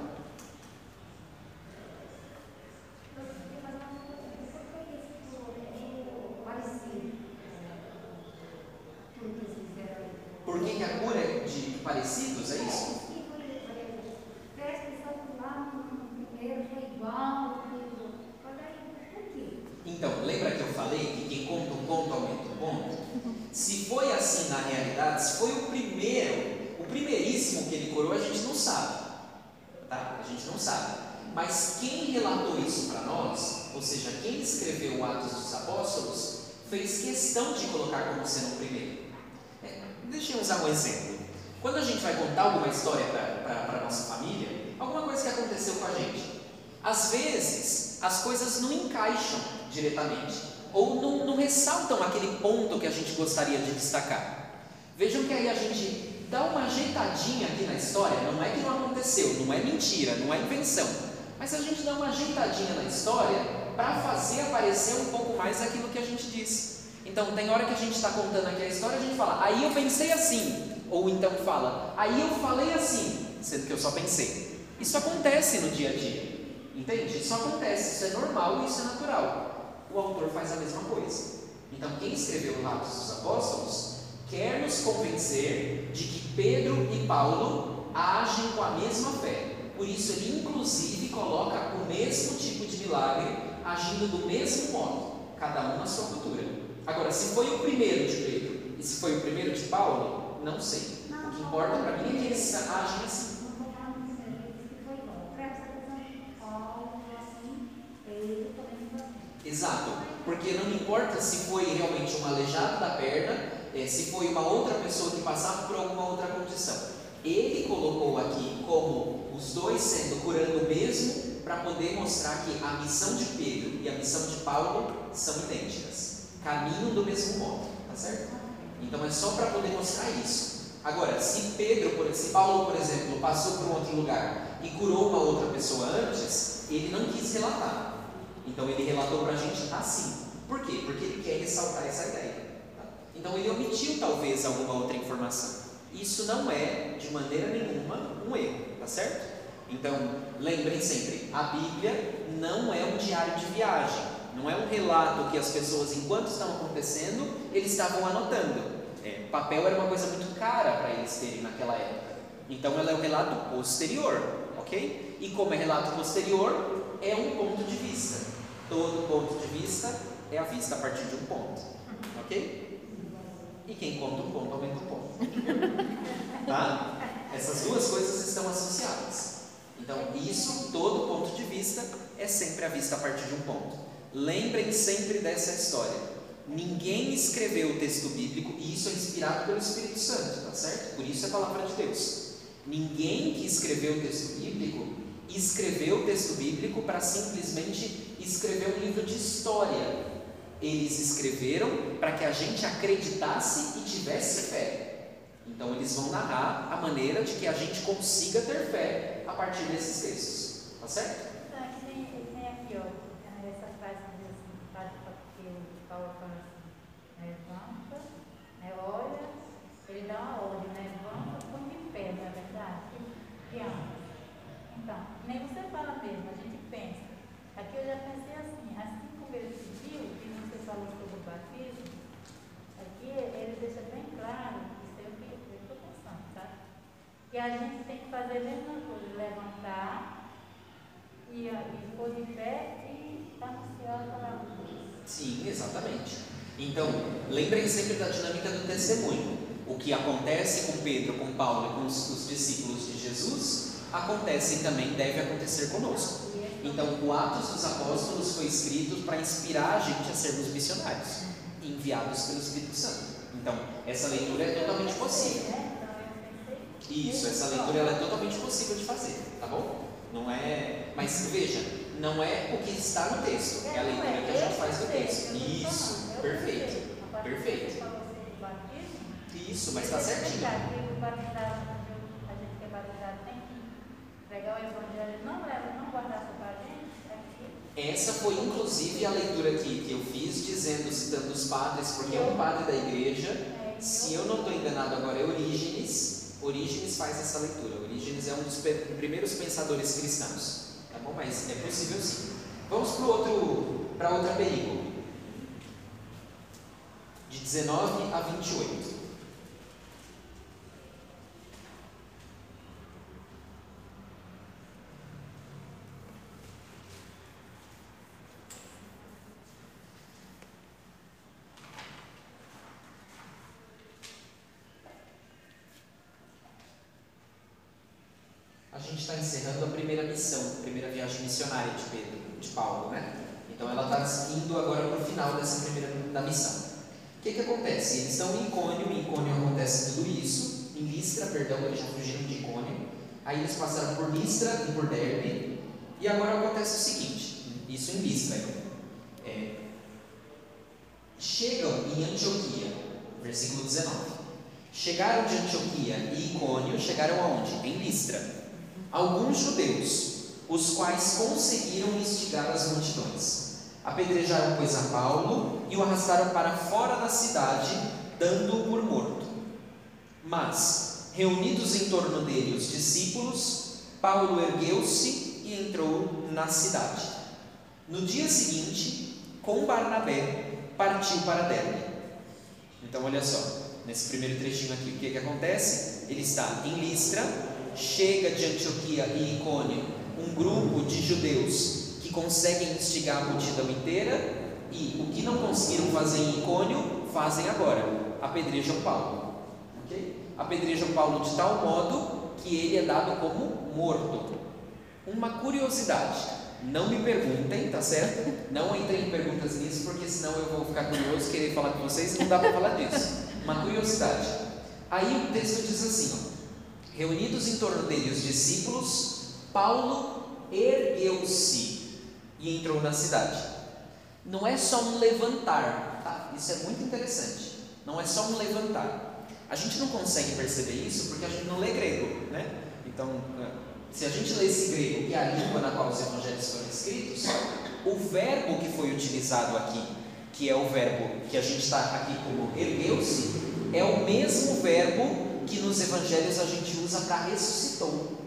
Por que, que a cura é de parecidos? É isso? Então, lembra que eu falei que quem conta um conto aumenta um ponto? Se foi assim na realidade, se foi o primeiro, o primeiríssimo que ele curou, a gente não sabe. Tá? A gente não sabe. Mas quem relatou isso para nós, ou seja, quem escreveu o Atos dos Apóstolos, fez questão de colocar como sendo o primeiro. É, deixa eu usar um exemplo. Quando a gente vai contar alguma história para a nossa família, alguma coisa que aconteceu com a gente, às vezes as coisas não encaixam diretamente ou não, não ressaltam aquele ponto que a gente gostaria de destacar. Vejam que aí a gente dá uma ajeitadinha aqui na história, não é que não aconteceu, não é mentira, não é invenção, mas a gente dá uma ajeitadinha na história para fazer aparecer um pouco mais aquilo que a gente disse. Então, tem hora que a gente está contando aqui a história, a gente fala, aí eu pensei assim, ou então fala, aí eu falei assim, sendo que eu só pensei. Isso acontece no dia a dia, entende? Isso acontece, isso é normal e isso é natural o autor faz a mesma coisa. Então, quem escreveu Atos dos Apóstolos quer nos convencer de que Pedro e Paulo agem com a mesma fé. Por isso, ele inclusive coloca o mesmo tipo de milagre, agindo do mesmo modo, cada um na sua cultura. Agora, se foi o primeiro de Pedro e se foi o primeiro de Paulo, não sei. O que importa para mim é que eles agem assim. Exato, porque não importa se foi realmente um aleijado da perna, é, se foi uma outra pessoa que passava por alguma outra condição. Ele colocou aqui como os dois sendo curando mesmo, para poder mostrar que a missão de Pedro e a missão de Paulo são idênticas, caminham do mesmo modo, tá certo? Então é só para poder mostrar isso. Agora, se Pedro, se Paulo, por exemplo, passou por um outro lugar e curou uma outra pessoa antes, ele não quis relatar. Então ele relatou para a gente assim. Por quê? Porque ele quer ressaltar essa ideia. Tá? Então ele omitiu talvez alguma outra informação. Isso não é, de maneira nenhuma, um erro, tá certo? Então, lembrem sempre, a Bíblia não é um diário de viagem, não é um relato que as pessoas, enquanto estão acontecendo, eles estavam anotando. É, papel era uma coisa muito cara para eles terem naquela época. Então, ela é um relato posterior, ok? E como é relato posterior, é um ponto de vista. Todo ponto de vista é a vista a partir de um ponto. Ok? E quem conta um ponto aumenta um ponto. Tá? Essas duas coisas estão associadas. Então, isso, todo ponto de vista, é sempre a vista a partir de um ponto. Lembrem sempre dessa história. Ninguém escreveu o texto bíblico e isso é inspirado pelo Espírito Santo, tá certo? Por isso é a palavra de Deus. Ninguém que escreveu o texto bíblico escreveu o texto bíblico para simplesmente escrever um livro de história. Eles escreveram para que a gente acreditasse e tivesse fé. Então eles vão narrar a maneira de que a gente consiga ter fé a partir desses textos. Tá certo? Tá, que tem, tem aqui, ó, essa frase assim, que o Paulo fala assim, levanta, né, olha, ele dá uma ordem, né, levanta, põe de pé, não é verdade? Então, nem você fala mesmo, a gente pensa. Aqui eu já pensei assim, assim como ele pediu, e você falou sobre o batismo, aqui ele deixa bem claro, isso é o que eu estou pensando, sabe? Que a gente tem que fazer a mesma coisa, levantar e, e pôr de pé e anunciar a palavra de Deus. Sim, exatamente. Então, lembrem sempre da dinâmica do testemunho. O que acontece com Pedro, com Paulo e com os, os discípulos de Jesus acontece e também deve acontecer conosco. Então, o Atos dos Apóstolos foi escrito para inspirar a gente a sermos missionários, enviados pelo Espírito Santo. Então, essa leitura é totalmente possível. Isso, essa leitura ela é totalmente possível de fazer, tá bom? Não é. Mas veja, não é o que está no texto, é a leitura que a gente faz do texto. Isso, perfeito. Perfeito. Isso, mas está certinho. A gente que é batizado tem que pregar o evangelho, não leva, não guardar só para a gente. é Essa foi inclusive a leitura que, que eu fiz, dizendo, citando os padres, porque é um padre da igreja. Se eu não estou enganado agora, é Orígenes. Orígenes faz essa leitura. Orígenes é um dos primeiros pensadores cristãos. Tá bom? Mas é possível sim. Vamos para outro, para outra perícope. De 19 a 28. A gente está encerrando a primeira missão, a primeira viagem missionária de Pedro, de Paulo, né? Então ela está indo agora para o final dessa primeira da missão. O que, que acontece? Eles estão em Icônio, em Icônio acontece tudo isso, em Listra, perdão, eles já fugiram de Icônio. Aí eles passaram por Listra e por Derbe, e agora acontece o seguinte: isso em Listra, é, chegam em Antioquia, versículo 19. Chegaram de Antioquia e Icônio, chegaram aonde? Em Listra. Alguns judeus, os quais conseguiram instigar as multidões. Apedrejaram, pois, a Paulo e o arrastaram para fora da cidade, dando-o por morto. Mas, reunidos em torno dele os discípulos, Paulo ergueu-se e entrou na cidade. No dia seguinte, com Barnabé, partiu para Derbe. Então, olha só, nesse primeiro trechinho aqui, o que, que acontece? Ele está em Listra, chega de Antioquia e Icônio um grupo de judeus que conseguem instigar a multidão inteira e o que não conseguiram fazer em Icônio, fazem agora, apedrejam Paulo. Apedrejam Paulo de tal modo que ele é dado como morto. Uma curiosidade, não me perguntem, tá certo? Não entrem em perguntas nisso, porque senão eu vou ficar curioso, querer falar com vocês e não dá para falar disso. Uma curiosidade. Aí o texto diz assim: ó, reunidos em torno dele os discípulos, Paulo ergueu-se e entrou na cidade. Não é só um levantar, tá? Isso é muito interessante. Não é só um levantar. A gente não consegue perceber isso porque a gente não lê grego, né? Então, se a gente lê esse grego, é a língua na qual os evangelhos foram escritos, o verbo que foi utilizado aqui, que é o verbo que a gente está aqui como ergueu-se, é o mesmo verbo que nos evangelhos a gente usa para ressuscitou.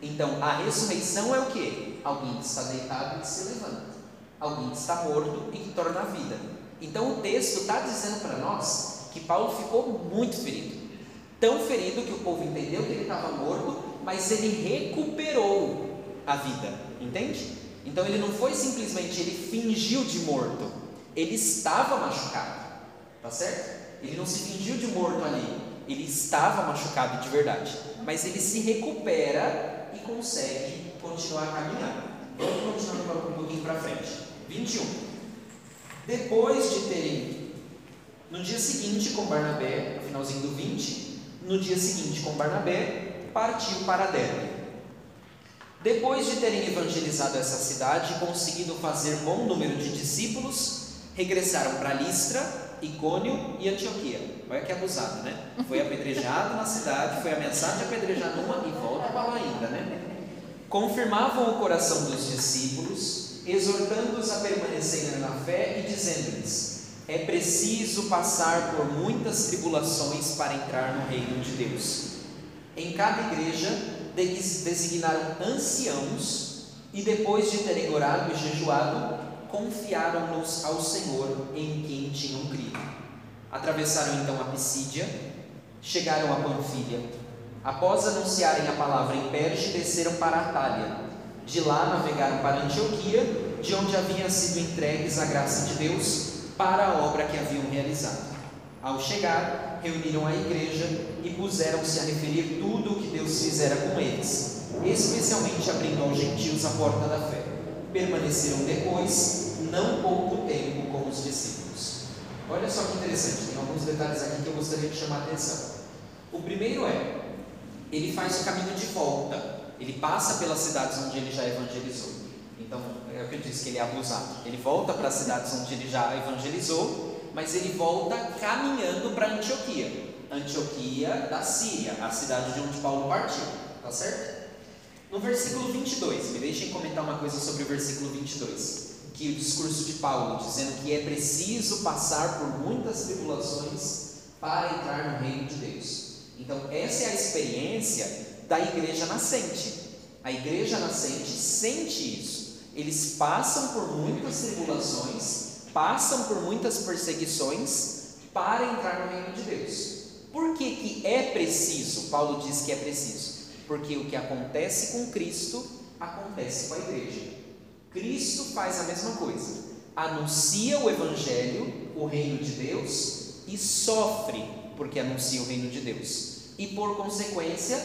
Então, a ressurreição é o que? Alguém que está deitado e que se levanta. Alguém que está morto e que torna a vida. Então, o texto está dizendo para nós que Paulo ficou muito ferido. Tão ferido que o povo entendeu que ele estava morto, mas ele recuperou a vida. Entende? Então, ele não foi simplesmente, ele fingiu de morto. Ele estava machucado. Tá certo? Ele não se fingiu de morto ali. Ele estava machucado de verdade. Mas ele se recupera e consegue continuar caminhando. Vamos continuar um pouquinho para frente. 21. Depois de terem, no dia seguinte com Barnabé, no finalzinho do 20, no dia seguinte com Barnabé, partiu para Derbe. Depois de terem evangelizado essa cidade e conseguido fazer bom número de discípulos, regressaram para Listra, Icônio e Antioquia. Olha que abusado, né? Foi apedrejado na cidade, foi ameaçado de apedrejar numa e volta para lá ainda, né? Confirmavam o coração dos discípulos, exortando-os a permanecerem na fé e dizendo-lhes: é preciso passar por muitas tribulações para entrar no reino de Deus. Em cada igreja designaram anciãos e depois de terem orado e jejuado, confiaram-nos ao Senhor em quem tinham crido. Atravessaram então a Pisídia, chegaram a Panfilha. Após anunciarem a palavra em Perge, desceram para Atália. De lá navegaram para Antioquia, de onde haviam sido entregues a graça de Deus para a obra que haviam realizado. Ao chegar, reuniram a igreja e puseram-se a referir tudo o que Deus fizera com eles, especialmente abrindo aos gentios a porta da fé. Permaneceram depois não pouco tempo com os discípulos. Olha só que interessante, tem alguns detalhes aqui que eu gostaria de chamar a atenção. O primeiro é, ele faz o caminho de volta. Ele passa pelas cidades onde ele já evangelizou. Então, é o que eu disse que ele é abusado. Ele volta para as cidades onde ele já evangelizou, mas ele volta caminhando para Antioquia. Antioquia da Síria, a cidade de onde Paulo partiu. Tá certo? No versículo 22, me deixem comentar uma coisa sobre o versículo 22. Que o discurso de Paulo, dizendo que é preciso passar por muitas tribulações para entrar no reino de Deus. Então, essa é a experiência da igreja nascente. A igreja nascente sente isso. Eles passam por muitas tribulações, passam por muitas perseguições para entrar no reino de Deus. Por que, que é preciso? Paulo diz que é preciso. Porque o que acontece com Cristo acontece com a igreja. Cristo faz a mesma coisa. Anuncia o evangelho, o reino de Deus e sofre porque anuncia o reino de Deus. E por consequência,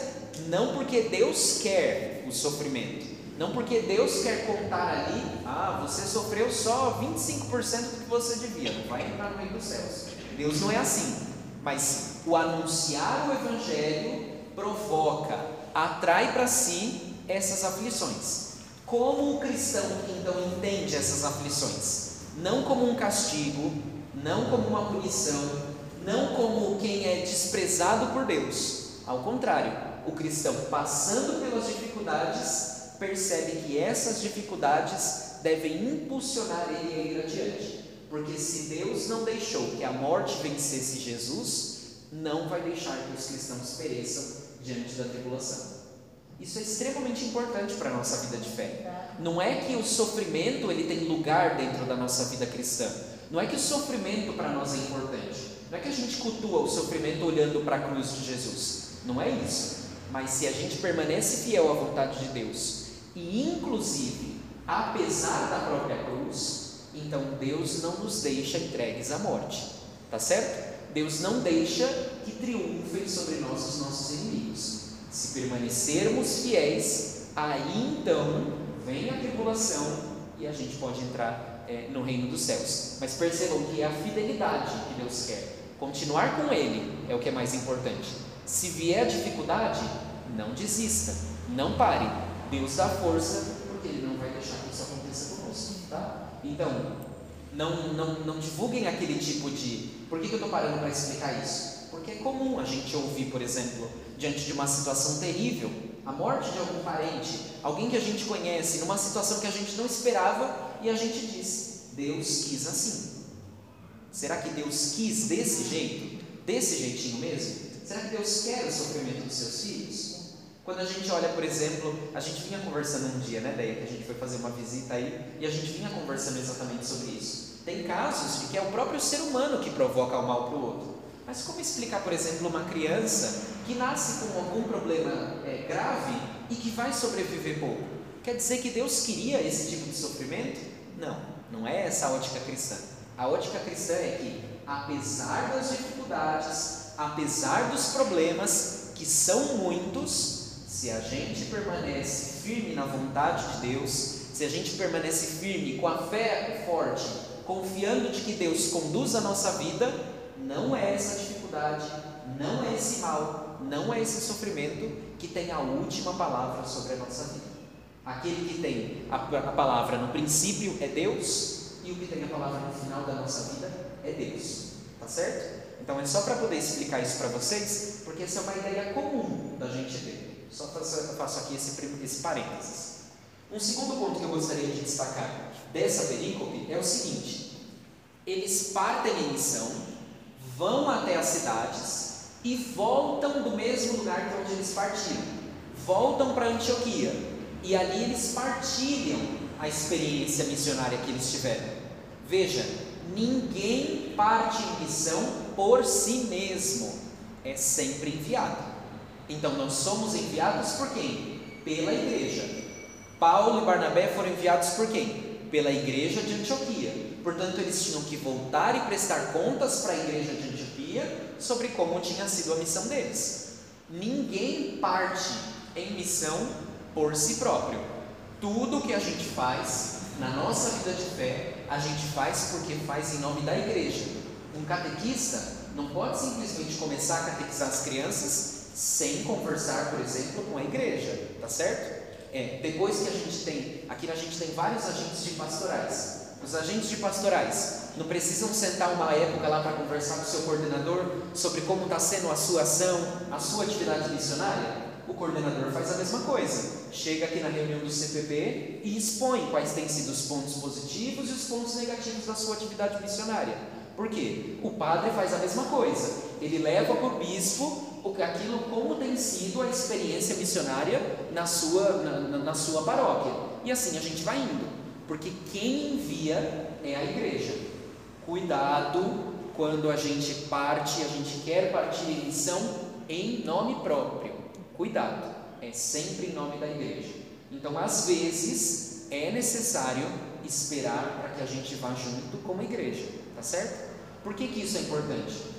não porque Deus quer o sofrimento, não porque Deus quer contar ali, ah, você sofreu só 25% do que você devia, não vai entrar no reino dos céus. Deus não é assim. Mas o anunciar o evangelho provoca, atrai para si essas aflições. Como o cristão então entende essas aflições? Não como um castigo, não como uma punição, não como quem é desprezado por Deus. Ao contrário, o cristão passando pelas dificuldades percebe que essas dificuldades devem impulsionar ele a ir adiante. Porque se Deus não deixou que a morte vencesse Jesus, não vai deixar que os cristãos pereçam diante da tribulação. Isso é extremamente importante para a nossa vida de fé. Não é que o sofrimento ele tem lugar dentro da nossa vida cristã. Não é que o sofrimento para nós é importante. Não é que a gente cultua o sofrimento olhando para a cruz de Jesus. Não é isso. Mas se a gente permanece fiel à vontade de Deus, e inclusive apesar da própria cruz, então Deus não nos deixa entregues à morte. Tá certo? Deus não deixa que triunfem sobre nós os nossos inimigos. Se permanecermos fiéis, aí então vem a tribulação e a gente pode entrar é, no reino dos céus. Mas percebam que é a fidelidade que Deus quer. Continuar com Ele é o que é mais importante. Se vier dificuldade, não desista, não pare. Deus dá força, porque Ele não vai deixar que isso aconteça conosco, tá? Então, não, não, não divulguem aquele tipo de. Por que, que eu estou parando para explicar isso? Porque é comum a gente ouvir, por exemplo, diante de uma situação terrível, a morte de algum parente, alguém que a gente conhece, numa situação que a gente não esperava, e a gente diz: Deus quis assim. Será que Deus quis desse jeito? Desse jeitinho mesmo? Será que Deus quer o sofrimento dos seus filhos? Quando a gente olha, por exemplo, a gente vinha conversando um dia, né, Deia, que a gente foi fazer uma visita aí, e a gente vinha conversando exatamente sobre isso. Tem casos de que é o próprio ser humano que provoca o mal para o outro. Mas como explicar, por exemplo, uma criança que nasce com algum problema é, grave e que vai sobreviver pouco? Quer dizer que Deus queria esse tipo de sofrimento? Não, não é essa a ótica cristã. A ótica cristã é que, apesar das dificuldades, apesar dos problemas, que são muitos, se a gente permanece firme na vontade de Deus, se a gente permanece firme com a fé forte, confiando de que Deus conduz a nossa vida, não é essa dificuldade, não é esse mal, não é esse sofrimento que tem a última palavra sobre a nossa vida. Aquele que tem a, a palavra no princípio é Deus, e o que tem a palavra no final da nossa vida é Deus. Tá certo? Então é só para poder explicar isso para vocês, porque essa é uma ideia comum da gente ter. Só faço, aqui esse, esse parênteses. Um segundo ponto que eu gostaria de destacar dessa perícope é o seguinte: eles partem em missão, vão até as cidades e voltam do mesmo lugar de onde eles partiram. Voltam para Antioquia e ali eles partilham a experiência missionária que eles tiveram. Veja, ninguém parte em missão por si mesmo, é sempre enviado. Então nós somos enviados por quem? Pela igreja. Paulo e Barnabé foram enviados por quem? Pela igreja de Antioquia. Portanto, eles tinham que voltar e prestar contas para a igreja de Antioquia sobre como tinha sido a missão deles. Ninguém parte em missão por si próprio. Tudo que a gente faz na nossa vida de fé, a gente faz porque faz em nome da igreja. Um catequista não pode simplesmente começar a catequizar as crianças sem conversar, por exemplo, com a igreja, tá certo? É, depois que a gente tem, aqui a gente tem vários agentes de pastorais. Os agentes de pastorais não precisam sentar uma época lá para conversar com o seu coordenador sobre como está sendo a sua ação, a sua atividade missionária? O coordenador faz a mesma coisa. Chega aqui na reunião do CPP e expõe quais têm sido os pontos positivos e os pontos negativos da sua atividade missionária. Por quê? O padre faz a mesma coisa. Ele leva para o bispo aquilo como tem sido a experiência missionária na sua, na, na sua paróquia. E assim a gente vai indo. Porque quem envia é a igreja. Cuidado quando a gente parte, a gente quer partir em missão em nome próprio. Cuidado, é sempre em nome da igreja. Então, às vezes, é necessário esperar para que a gente vá junto como igreja, tá certo? Por que, que isso é importante?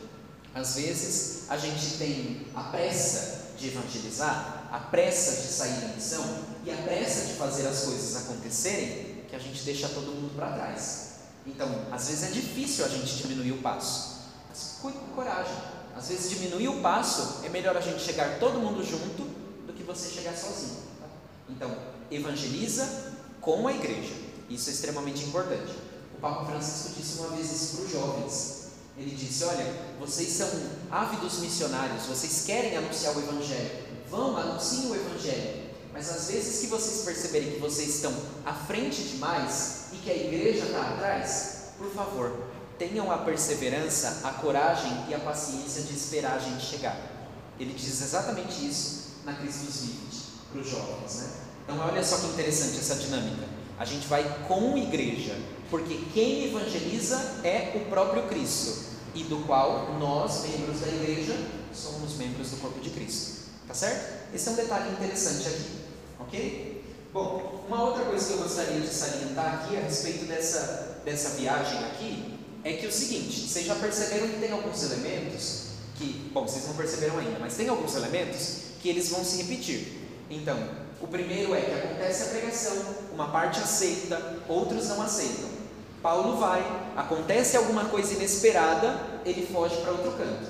Às vezes a gente tem a pressa de evangelizar, a pressa de sair em missão e a pressa de fazer as coisas acontecerem que a gente deixa todo mundo para trás. Então, às vezes é difícil a gente diminuir o passo, mas com coragem. Às vezes diminuir o passo é melhor a gente chegar todo mundo junto do que você chegar sozinho. Tá? Então, evangeliza com a igreja. Isso é extremamente importante. O Papa Francisco disse uma vez isso para os jovens. Ele disse: Olha, vocês são ávidos missionários, vocês querem anunciar o Evangelho. Vão, anunciem o Evangelho. Mas às vezes que vocês perceberem que vocês estão à frente demais e que a igreja está atrás, por favor, tenham a perseverança, a coragem e a paciência de esperar a gente chegar. Ele diz exatamente isso na crise dos Vivit para os jovens. Né? Então, olha só que interessante essa dinâmica. A gente vai com igreja, porque quem evangeliza é o próprio Cristo, e do qual nós, membros da igreja, somos membros do corpo de Cristo. Tá certo? Esse é um detalhe interessante aqui, ok? Bom, uma outra coisa que eu gostaria de salientar aqui a respeito dessa, dessa viagem aqui é que é o seguinte: vocês já perceberam que tem alguns elementos que, bom, vocês não perceberam ainda, mas tem alguns elementos que eles vão se repetir. Então, o primeiro é que acontece a pregação, uma parte aceita, outros não aceitam. Paulo vai, acontece alguma coisa inesperada, ele foge para outro canto.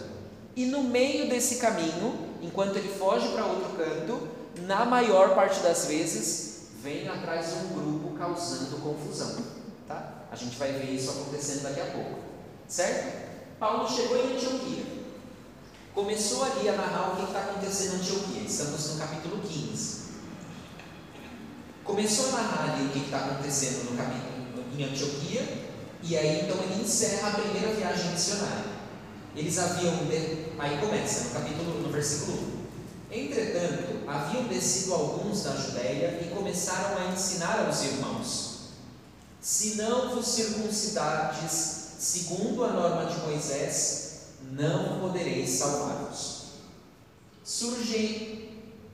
E no meio desse caminho, enquanto ele foge para outro canto, na maior parte das vezes, vem atrás um grupo causando confusão. Tá? A gente vai ver isso acontecendo daqui a pouco. Certo? Paulo chegou em Antioquia. Começou ali a narrar o que está acontecendo em Antioquia. Estamos no capítulo 15. Começou a narrar ali o que está acontecendo no capítulo Antioquia, e aí então ele encerra a primeira viagem missionária. Eles haviam, de... aí começa no capítulo, no versículo 1. Entretanto, haviam descido alguns da Judéia e começaram a ensinar aos irmãos: Se não vos circuncidardes segundo a norma de Moisés, não podereis salvar-vos. Surge,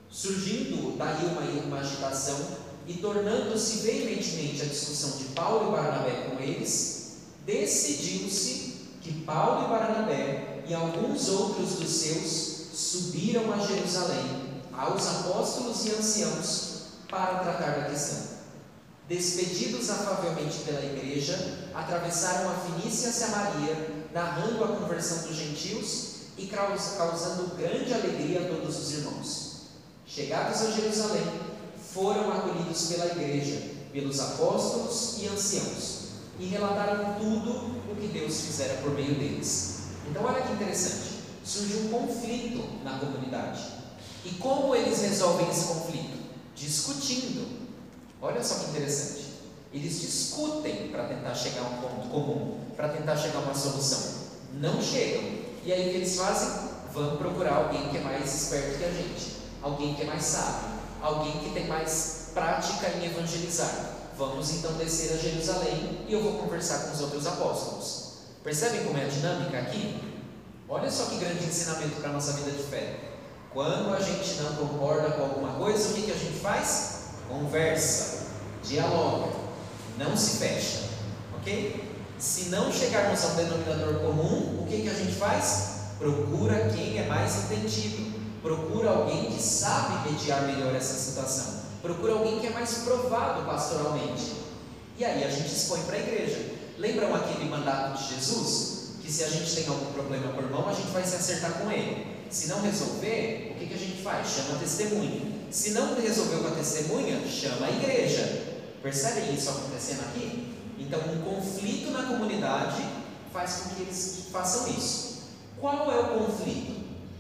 surgindo daí uma, uma agitação e tornando-se veementemente a discussão de Paulo e Barnabé com eles, decidiu-se que Paulo e Barnabé e alguns outros dos seus subiram a Jerusalém aos apóstolos e anciãos para tratar da questão. Despedidos afavelmente pela igreja, atravessaram a Finícia e a Samaria, narrando a conversão dos gentios e causando grande alegria a todos os irmãos. Chegados a Jerusalém, foram acolhidos pela igreja, pelos apóstolos e anciãos, e relataram tudo o que Deus fizera por meio deles. Então, olha que interessante: surge um conflito na comunidade. E como eles resolvem esse conflito? Discutindo. Olha só que interessante. Eles discutem para tentar chegar a um ponto comum, para tentar chegar a uma solução. Não chegam. E aí o que eles fazem? Vão procurar alguém que é mais esperto que a gente, alguém que é mais sábio, alguém que tem mais prática em evangelizar. Vamos então descer a Jerusalém e eu vou conversar com os outros apóstolos. Percebem como é a dinâmica aqui? Olha só que grande ensinamento para a nossa vida de fé. Quando a gente não concorda com alguma coisa, o que, que a gente faz? Conversa, dialoga, não se fecha, ok? Se não chegarmos a um denominador comum, o que, que a gente faz? Procura quem é mais entendido, procura alguém que sabe mediar melhor essa situação, procura alguém que é mais provado pastoralmente, e aí a gente expõe para a igreja. Lembram aquele mandato de Jesus? Que se a gente tem algum problema com o irmão, a gente vai se acertar com ele. Se não resolver, o que, que a gente faz? Chama a testemunha. Se não resolveu com a testemunha, chama a igreja. Percebem isso acontecendo aqui? Então, um conflito na comunidade faz com que eles façam isso. Qual é o conflito?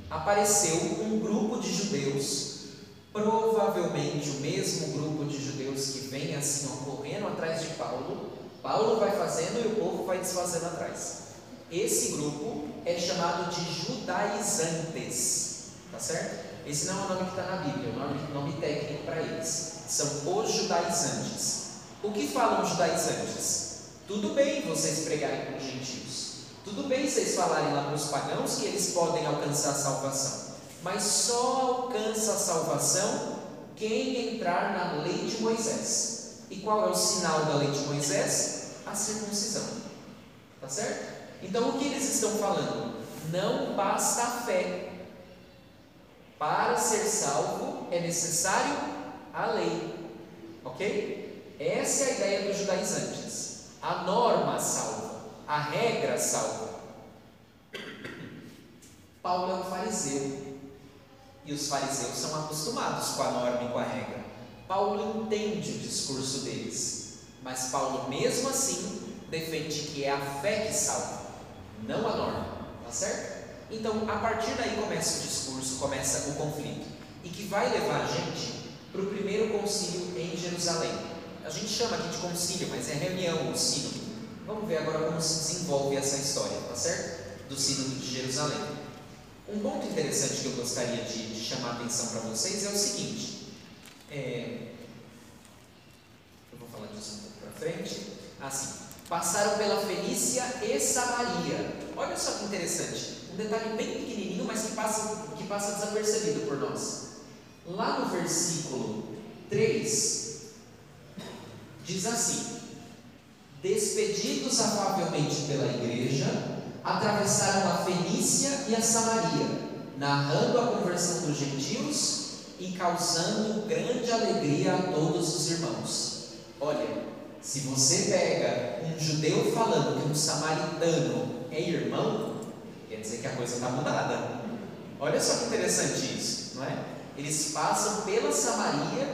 Apareceu um grupo de judeus, provavelmente o mesmo grupo de judeus que vem assim ó, correndo atrás de Paulo. Paulo vai fazendo e o povo vai desfazendo atrás. Esse grupo é chamado de judaizantes, tá certo? Esse não é o nome que está na Bíblia, é o nome, nome técnico para eles. São os judaizantes. O que falam os judaizantes? Tudo bem vocês pregarem para os gentios. Tudo bem vocês falarem lá para os pagãos que eles podem alcançar a salvação. Mas só alcança a salvação quem entrar na lei de Moisés. E qual é o sinal da lei de Moisés? A circuncisão. Tá certo? Então o que eles estão falando? Não basta a fé. Para ser salvo é necessário a lei. Ok? Essa é a ideia dos judaizantes. A norma salva, a regra salva. Paulo é um fariseu. E os fariseus são acostumados com a norma e com a regra. Paulo entende o discurso deles. Mas Paulo, mesmo assim, defende que é a fé que salva, não a norma. Tá certo? Então, a partir daí começa o discurso, começa o conflito. E que vai levar a gente para o primeiro concílio em Jerusalém. A gente chama aqui de concílio, mas é reunião, o sínodo. Vamos ver agora como se desenvolve essa história, tá certo? Do sínodo de Jerusalém. Um ponto interessante que eu gostaria de, de chamar a atenção para vocês é o seguinte. É, eu vou falar disso um pouco para frente. Assim, passaram pela Fenícia e Samaria. Olha só que interessante. Um detalhe bem pequenininho, mas que passa, que passa desapercebido por nós. Lá no versículo 3, diz assim: Despedidos afavelmente pela igreja, atravessaram a Fenícia e a Samaria, narrando a conversão dos gentios e causando grande alegria a todos os irmãos. Olha, se você pega um judeu falando que um samaritano é irmão, quer dizer que a coisa está mudada. Olha só que interessante isso, não é? Eles passam pela Samaria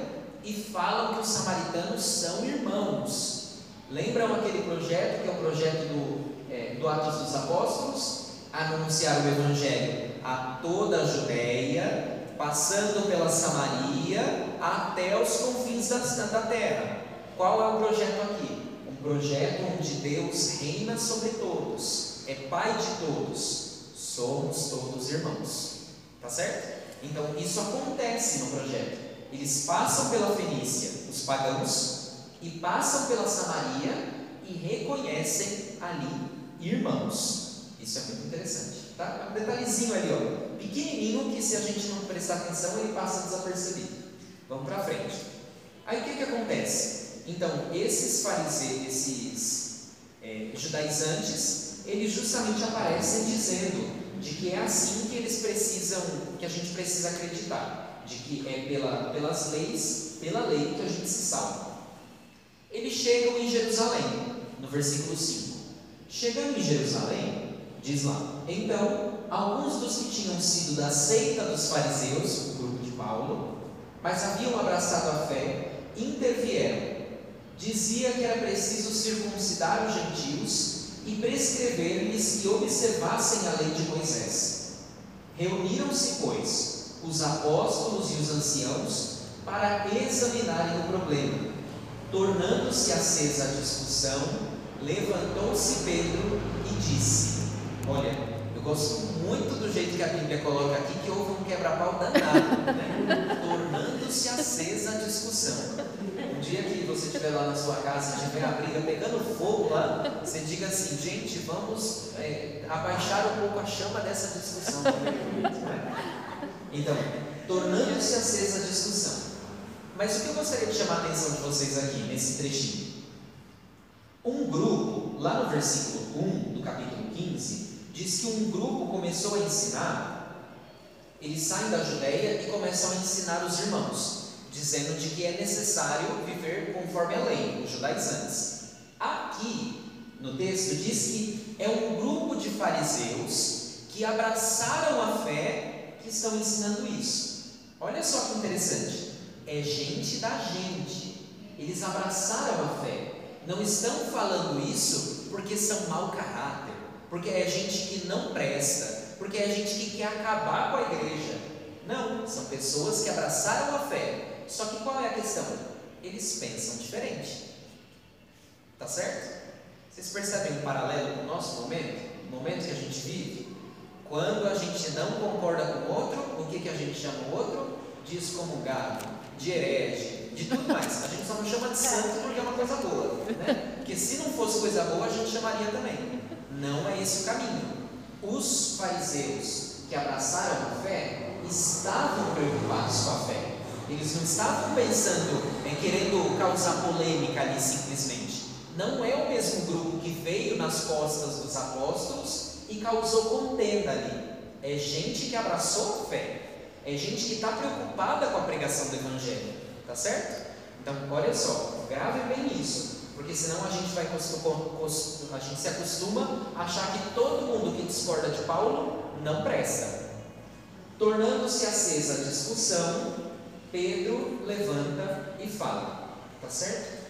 e falam que os samaritanos são irmãos. Lembram aquele projeto que é o projeto do, é, do Atos dos Apóstolos? Anunciar o Evangelho a toda a Judéia, passando pela Samaria até os confins da, da terra. Qual é o projeto aqui? Um projeto onde Deus reina sobre todos, é Pai de todos, somos todos irmãos. Tá certo? Então isso acontece no projeto. Eles passam pela Fenícia, os pagãos, e passam pela Samaria e reconhecem ali irmãos. Isso é muito interessante. Tá? É um detalhezinho ali, ó, pequenininho, que se a gente não prestar atenção, ele passa desapercebido. Vamos para frente. Aí o que, que acontece? Então, esses fariseus, esses é, judaizantes, eles justamente aparecem dizendo de que é assim que eles precisam, que a gente precisa acreditar, de que é pela, pelas leis, pela lei que a gente se salva. Eles chegam em Jerusalém, no versículo 5. Chegando em Jerusalém, diz lá: Então, alguns dos que tinham sido da seita dos fariseus, o grupo de Paulo, mas haviam abraçado a fé, intervieram. Dizia que era preciso circuncidar os gentios e prescrever-lhes que observassem a lei de Moisés. Reuniram-se, pois, os apóstolos e os anciãos para examinarem o problema. Tornando-se acesa a discussão, levantou-se Pedro e disse: Olha, eu gosto muito do jeito que a Bíblia coloca aqui, que houve um quebra-pau danado, né? tornando-se acesa a discussão. Um dia que você estiver lá na sua casa e tiver a briga pegando fogo lá, você diga assim: gente, vamos é, abaixar um pouco a chama dessa discussão. Então, tornando-se acesa a discussão. Mas o que eu gostaria de chamar a atenção de vocês aqui nesse trechinho? Um grupo, lá no versículo 1 do capítulo 15, diz que um grupo começou a ensinar, eles saem da Judéia e começam a ensinar os irmãos, dizendo de que é necessário viver conforme a lei, os judaizantes. Aqui, no texto, diz que é um grupo de fariseus que abraçaram a fé que estão ensinando isso. Olha só que interessante. É gente da gente. Eles abraçaram a fé. Não estão falando isso porque são mau caráter, porque é gente que não presta, porque é gente que quer acabar com a igreja. Não, são pessoas que abraçaram a fé. Só que qual é a questão? Eles pensam diferente. Tá certo? Vocês percebem um paralelo com o nosso momento? O momento que a gente vive? Quando a gente não concorda com o outro, o que, que a gente chama o outro? De excomungado, de herege, de tudo mais. A gente só não chama de santo porque é uma coisa boa. Né? Porque se não fosse coisa boa, a gente chamaria também. Não é esse o caminho. Os fariseus que abraçaram a fé estavam preocupados com a fé. Eles não estavam pensando em querendo causar polêmica ali simplesmente. Não é o mesmo grupo que veio nas costas dos apóstolos e causou contenda ali. É gente que abraçou a fé. É gente que está preocupada com a pregação do Evangelho. Tá certo? Então, olha só, grave bem isso. Porque senão a gente vai a gente se acostuma a achar que todo mundo que discorda de Paulo não presta. Tornando-se acesa a discussão, Pedro levanta e fala. Tá certo?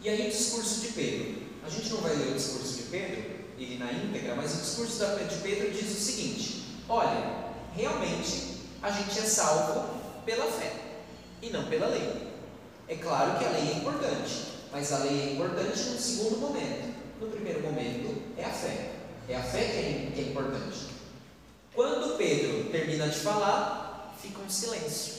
E aí o discurso de Pedro. A gente não vai ler o discurso de Pedro, ele na íntegra, mas o discurso de Pedro diz o seguinte: olha, realmente a gente é salvo pela fé e não pela lei. É claro que a lei é importante, mas a lei é importante no segundo momento. No primeiro momento é a fé. É a fé que é, é importante. Quando Pedro termina de falar, fica um silêncio.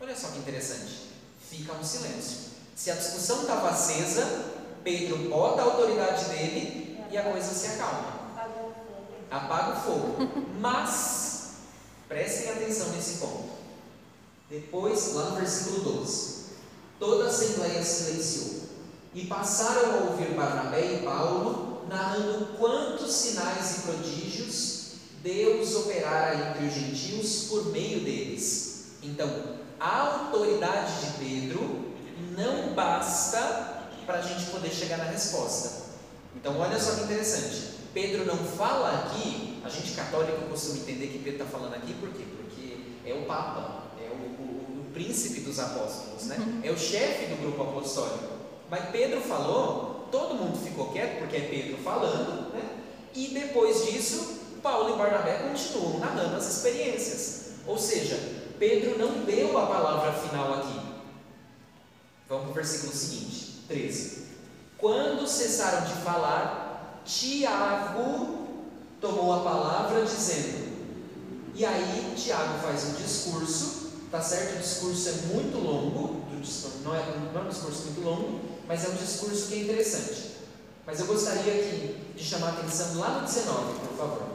Olha só que interessante. Fica um silêncio. Se a discussão estava acesa, Pedro bota a autoridade dele e a coisa se acalma. Apaga o fogo. Mas, prestem atenção nesse ponto. Depois, lá no versículo 12: toda a assembleia silenciou e passaram a ouvir Barnabé e Paulo narrando quantos sinais e prodígios Deus operara entre os gentios por meio deles. Então, a autoridade de Pedro não basta para a gente poder chegar na resposta. Então, olha só que interessante. Pedro não fala aqui, a gente católico costuma entender que Pedro está falando aqui, por quê? Porque é o Papa, é o, o, o príncipe dos apóstolos, né? Uhum. é o chefe do grupo apostólico. Mas Pedro falou, todo mundo ficou quieto, porque é Pedro falando, né? e depois disso, Paulo e Barnabé continuam narrando as experiências. Ou seja, Pedro não deu a palavra final aqui. Vamos para o versículo seguinte, 13. Quando cessaram de falar, Tiago tomou a palavra dizendo. E aí Tiago faz um discurso, tá certo? O discurso é muito longo, não é, não é um discurso muito longo, mas é um discurso que é interessante. Mas eu gostaria aqui de chamar a atenção lá no 19, por favor.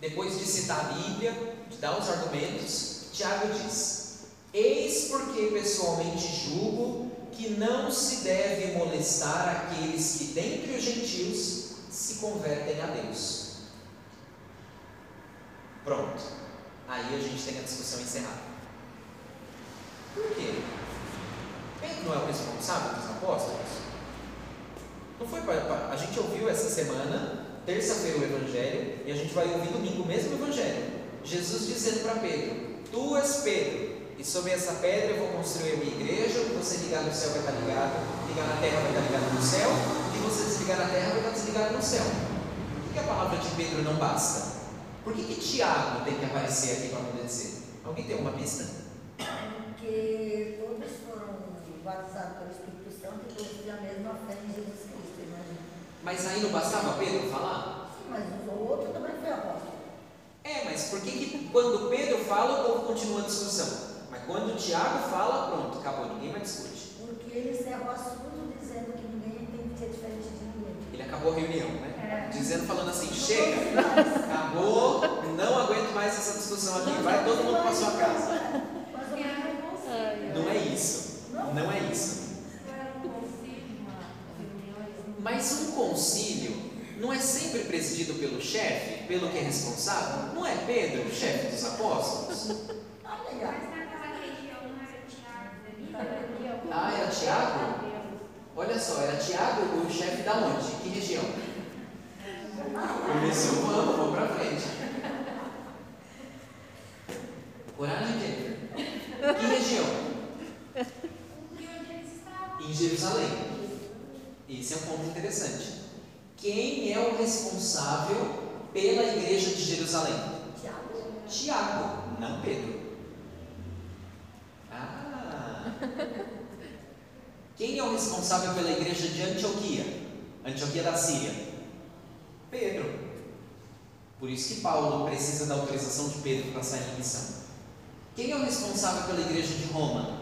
Depois de citar a Bíblia, de dar os argumentos, Tiago diz: Eis porque pessoalmente julgo que não se deve molestar aqueles que dentre os gentios se convertem a Deus. Pronto. Aí a gente tem a discussão encerrada. Por quê? Pedro não é o responsável dos apóstolos? Não foi para. A gente ouviu essa semana, terça-feira, o Evangelho, e a gente vai ouvir domingo o mesmo Evangelho. Jesus dizendo para Pedro: Tu és Pedro, e sobre essa pedra eu vou construir a minha igreja, o que você ligar no céu vai estar ligado, ligar na terra vai estar ligado no céu, o que você desligar na terra vai estar desligado no céu. Por que, a palavra de Pedro não basta? Por que, que Tiago tem que aparecer aqui para poder dizer? Alguém tem uma pista? Porque todos foram batizados pelo Espírito Santo e todos têm a mesma fé em Jesus Cristo, imagina. Mas aí não bastava Pedro falar? Sim, mas o outro também foi apóstolo. É, mas por que, que quando Pedro fala o povo continua a discussão? Quando o Tiago fala, pronto, acabou, ninguém mais discute. Porque ele encerrou o assunto dizendo que ninguém tem que ser diferente de ninguém. Ele acabou a reunião, né? É. Dizendo, falando assim, chega, acabou, não aguento mais essa discussão aqui, vai todo mundo para sua casa. Não é isso, não é isso. Mas um concílio não é sempre presidido pelo chefe, pelo que é responsável? Não é Pedro, o chefe dos apóstolos? Ah, é era Tiago? Olha só, é era Tiago o chefe da onde? Que região? Começou o ano, vou pra frente. Coragem de Que região? Em Jerusalém. Esse é um ponto interessante. Quem é o responsável pela igreja de Jerusalém? Tiago. Tiago, não Pedro. Responsável pela igreja de Antioquia? Antioquia da Síria? Pedro. Por isso que Paulo precisa da autorização de Pedro para sair em missão. Quem é o responsável pela igreja de Roma?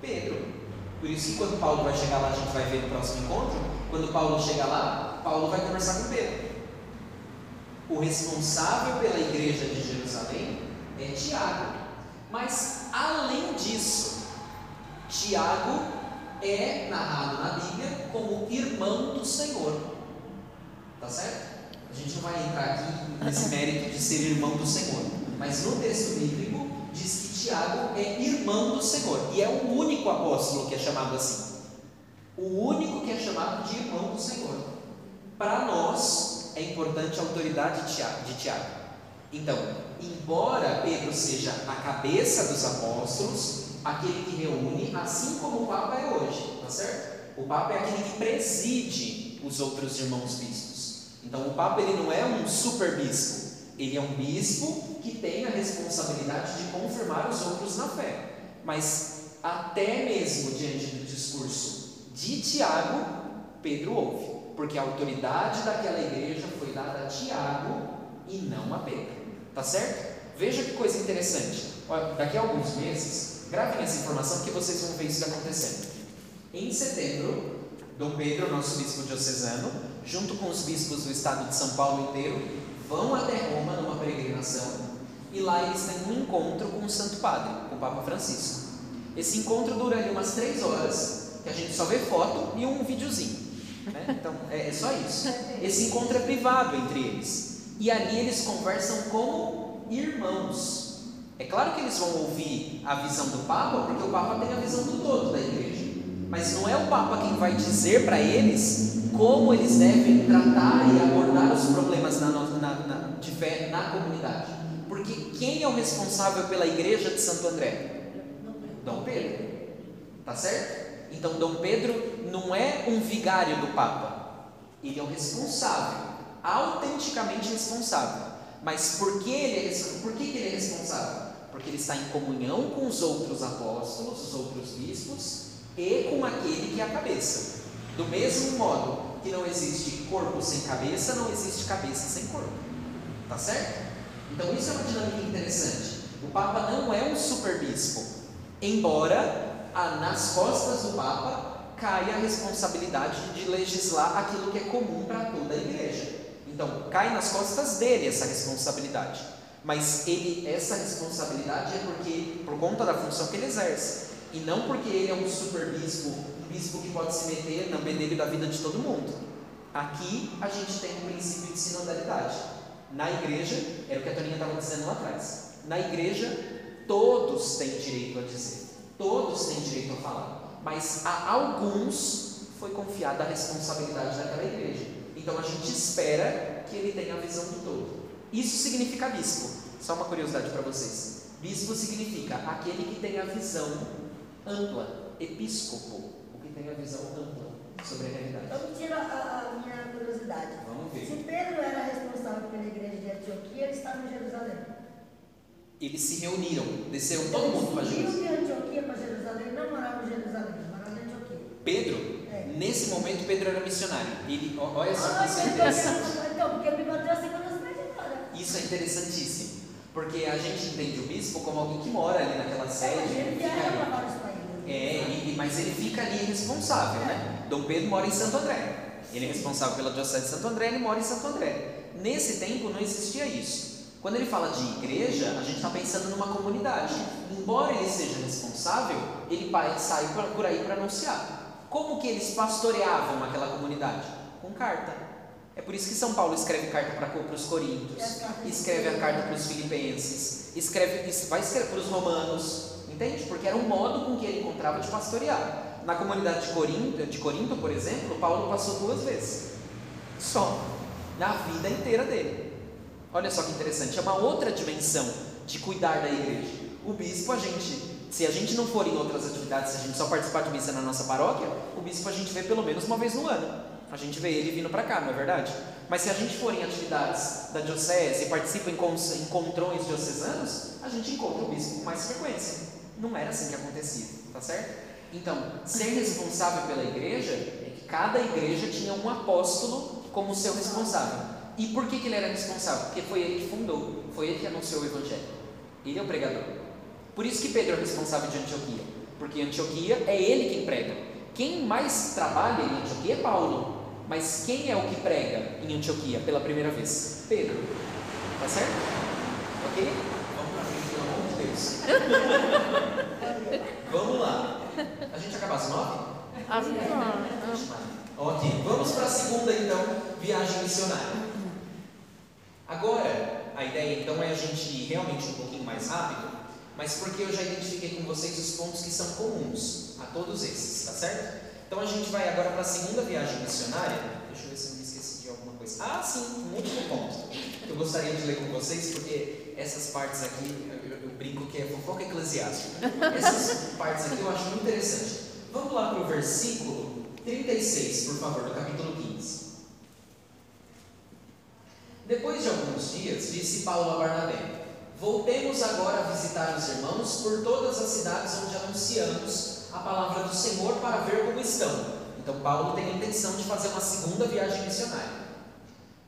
Pedro. Por isso que quando Paulo vai chegar lá, a gente vai ver no próximo encontro, quando Paulo chegar lá, Paulo vai conversar com Pedro. O responsável pela igreja de Jerusalém é Tiago. Mas além disso, Tiago é narrado na Bíblia como irmão do Senhor. Tá certo? A gente não vai entrar aqui nesse mérito de ser irmão do Senhor. Mas no texto bíblico diz que Tiago é irmão do Senhor e é o único apóstolo que é chamado assim. O único que é chamado de irmão do Senhor. Para nós é importante a autoridade de Tiago. Então, embora Pedro seja a cabeça dos apóstolos, aquele que reúne, assim como o Papa é hoje, tá certo? O Papa é aquele que preside os outros irmãos bispos. Então, o Papa ele não é um super bispo, ele é um bispo que tem a responsabilidade de confirmar os outros na fé. Mas até mesmo diante do discurso de Tiago, Pedro ouve, porque a autoridade daquela igreja foi dada a Tiago e não a Pedro. Tá certo? Veja que coisa interessante. Olha, daqui a alguns meses, gravem essa informação que vocês vão ver isso acontecendo. Em setembro, Dom Pedro, nosso bispo diocesano, junto com os bispos do estado de São Paulo inteiro, vão até Roma numa peregrinação e lá eles têm um encontro com o Santo Padre, com o Papa Francisco. Esse encontro dura ali umas três horas, que a gente só vê foto e um videozinho. Né? Então é, é só isso. Esse encontro é privado entre eles. E ali eles conversam como irmãos. É claro que eles vão ouvir a visão do Papa, porque o Papa tem a visão do todo da igreja. Mas não é o Papa quem vai dizer para eles como eles devem tratar e abordar os problemas na, na, na, de fé na comunidade. Porque quem é o responsável pela igreja de Santo André? Dom Pedro. Tá certo? Então, Dom Pedro não é um vigário do Papa. Ele é o responsável, autenticamente responsável. Mas por que ele é, por que ele é responsável? Porque ele está em comunhão com os outros apóstolos, os outros bispos e com aquele que é a cabeça. Do mesmo modo que não existe corpo sem cabeça, não existe cabeça sem corpo. Tá certo? Então isso é uma dinâmica interessante. O Papa não é um super bispo, embora ah, nas costas do Papa caia a responsabilidade de legislar aquilo que é comum para toda a igreja. Então, cai nas costas dele essa responsabilidade. Mas ele, essa responsabilidade é porque por conta da função que ele exerce, e não porque ele é um super bispo, um bispo que pode se meter na bedelho da vida de todo mundo. Aqui a gente tem um princípio de sinodalidade. Na igreja, é o que a Toninha estava dizendo lá atrás. Na igreja, todos têm direito a dizer, todos têm direito a falar, mas a alguns foi confiada a responsabilidade daquela igreja. Então a gente espera que ele tenha a visão do todo. Isso significa bispo. Só uma curiosidade para vocês. Bispo significa aquele que tem a visão ampla, episcopo, o que tem a visão ampla sobre a realidade. Então, tira a, a, minha curiosidade. Vamos ver. Se Pedro era responsável pela igreja de Antioquia, ele estava em Jerusalém. Eles se reuniram, desceram todo mundo para Jerusalém. de Antioquia para Jerusalém, não morava em Jerusalém, morava em Antioquia. Pedro, é. nesse momento, Pedro era missionário. Ele, olha só ah, que é interessante. Então, porque me bateu a segunda. Isso é interessantíssimo. Porque a gente entende o bispo como alguém que mora ali naquela sede. É, ele viaja para vários países. É, e, mas ele fica ali responsável, né? Dom Pedro mora em Santo André. Ele é responsável pela Diocese de Santo André, ele mora em Santo André. Nesse tempo não existia isso. Quando ele fala de igreja, a gente está pensando numa comunidade. Embora ele seja responsável, ele sai por aí para anunciar. Como que eles pastoreavam aquela comunidade? Com carta. É por isso que São Paulo escreve carta para os coríntios, escreve a carta para os filipenses, escreve, vai escrever para os romanos, Entende? Porque era um modo com que ele encontrava de pastorear. Na comunidade de Corinto, de Corinto, por exemplo, Paulo passou duas vezes. Só. Na vida inteira dele. Olha só que interessante. É uma outra dimensão de cuidar da igreja. O bispo, a gente Se a gente não for em outras atividades, se a gente só participar de missa na nossa paróquia, o bispo a gente vê pelo menos uma vez no ano. A gente vê ele vindo para cá, não é verdade? Mas se a gente for em atividades da diocese e participa em encontrões diocesanos, a gente encontra o bispo com mais frequência. Não era assim que acontecia, tá certo? Então, ser responsável pela igreja é que cada igreja tinha um apóstolo como seu responsável. E por que, que ele era responsável? Porque foi ele que fundou, foi ele que anunciou o evangelho. Ele é o pregador. Por isso que Pedro é responsável de Antioquia, porque Antioquia é ele quem prega. Quem mais trabalha em Antioquia é Paulo, mas quem é o que prega em Antioquia pela primeira vez? Pedro. Tá certo? Ok? Vamos para frente, pelo amor de Deus. Vamos lá. A gente acaba às nove? Às nove. Ok, vamos para a segunda então, viagem missionária. Agora, a ideia então é a gente ir realmente um pouquinho mais rápido, mas porque eu já identifiquei com vocês os pontos que são comuns a todos esses, tá certo? Então a gente vai agora para a segunda viagem missionária. Deixa eu ver se eu me esqueci de alguma coisa. Ah, sim, um último ponto que eu gostaria de ler com vocês, porque essas partes aqui, eu, eu brinco que é fofoca eclesiástica. Essas partes aqui eu acho muito interessante. Vamos lá para o versículo 36, por favor, do capítulo 15. Depois de alguns dias, disse Paulo a Barnabé: Voltemos agora a visitar os irmãos por todas as cidades onde anunciamos a palavra do Senhor para ver como estão. Então, Paulo tem a intenção de fazer uma segunda viagem missionária.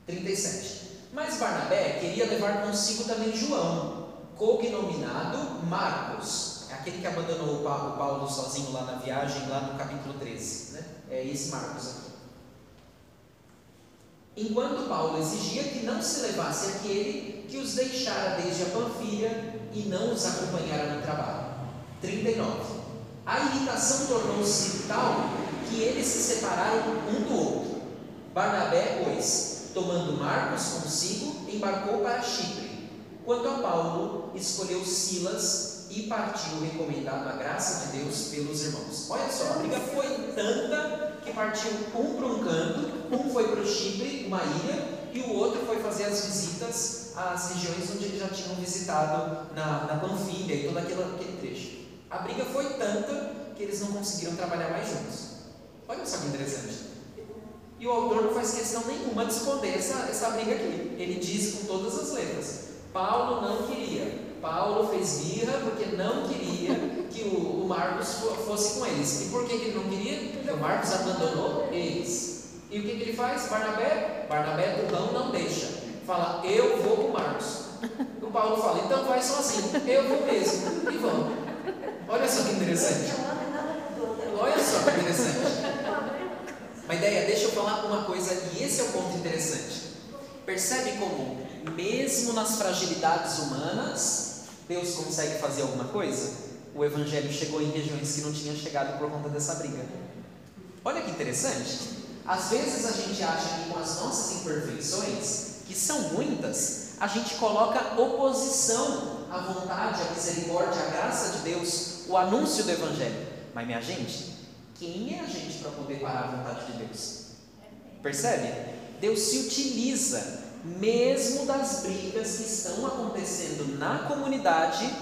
37. Mas Barnabé queria levar consigo também João, cognominado Marcos. É aquele que abandonou o Paulo sozinho lá na viagem, lá no capítulo 13. Né? É esse Marcos aqui. Enquanto Paulo exigia que não se levasse aquele que os deixara desde a Panfilha e não os acompanhara no trabalho. 39. A irritação tornou-se tal que eles se separaram um do outro. Barnabé, pois, tomando Marcos consigo, embarcou para Chipre. Quanto a Paulo, escolheu Silas e partiu recomendado a graça de Deus pelos irmãos. Olha só, a briga foi tanta que partiu um para um canto, um foi para o Chipre, uma ilha, e o outro foi fazer as visitas às regiões onde eles já tinham visitado na, na Panfilha e todo aquele, aquele trecho. A briga foi tanta que eles não conseguiram trabalhar mais juntos. Olha só que interessante. E o autor não faz questão nenhuma de esconder essa, essa briga aqui. Ele diz com todas as letras: Paulo não queria. Paulo fez birra porque não queria que o, o Marcos fosse com eles. E por que, ele não queria? Porque o Marcos abandonou eles. E o que, que ele faz? Barnabé? Barnabé turrão não deixa. Fala, eu vou com o Marcos. O Paulo fala, então vai sozinho. Eu vou mesmo. E vamos. Olha só que interessante. Olha só que interessante. Uma ideia, deixa eu falar uma coisa, e esse é o ponto interessante. Percebe como, mesmo nas fragilidades humanas, Deus consegue fazer alguma coisa? O Evangelho chegou em regiões que não tinha chegado por conta dessa briga. Olha que interessante. Às vezes a gente acha que com as nossas imperfeições, que são muitas, a gente coloca oposição à vontade, à misericórdia, à graça de Deus o anúncio do Evangelho. Mas, minha gente, quem é a gente para poder parar a vontade de Deus? Percebe? Deus se utiliza mesmo das brigas que estão acontecendo na comunidade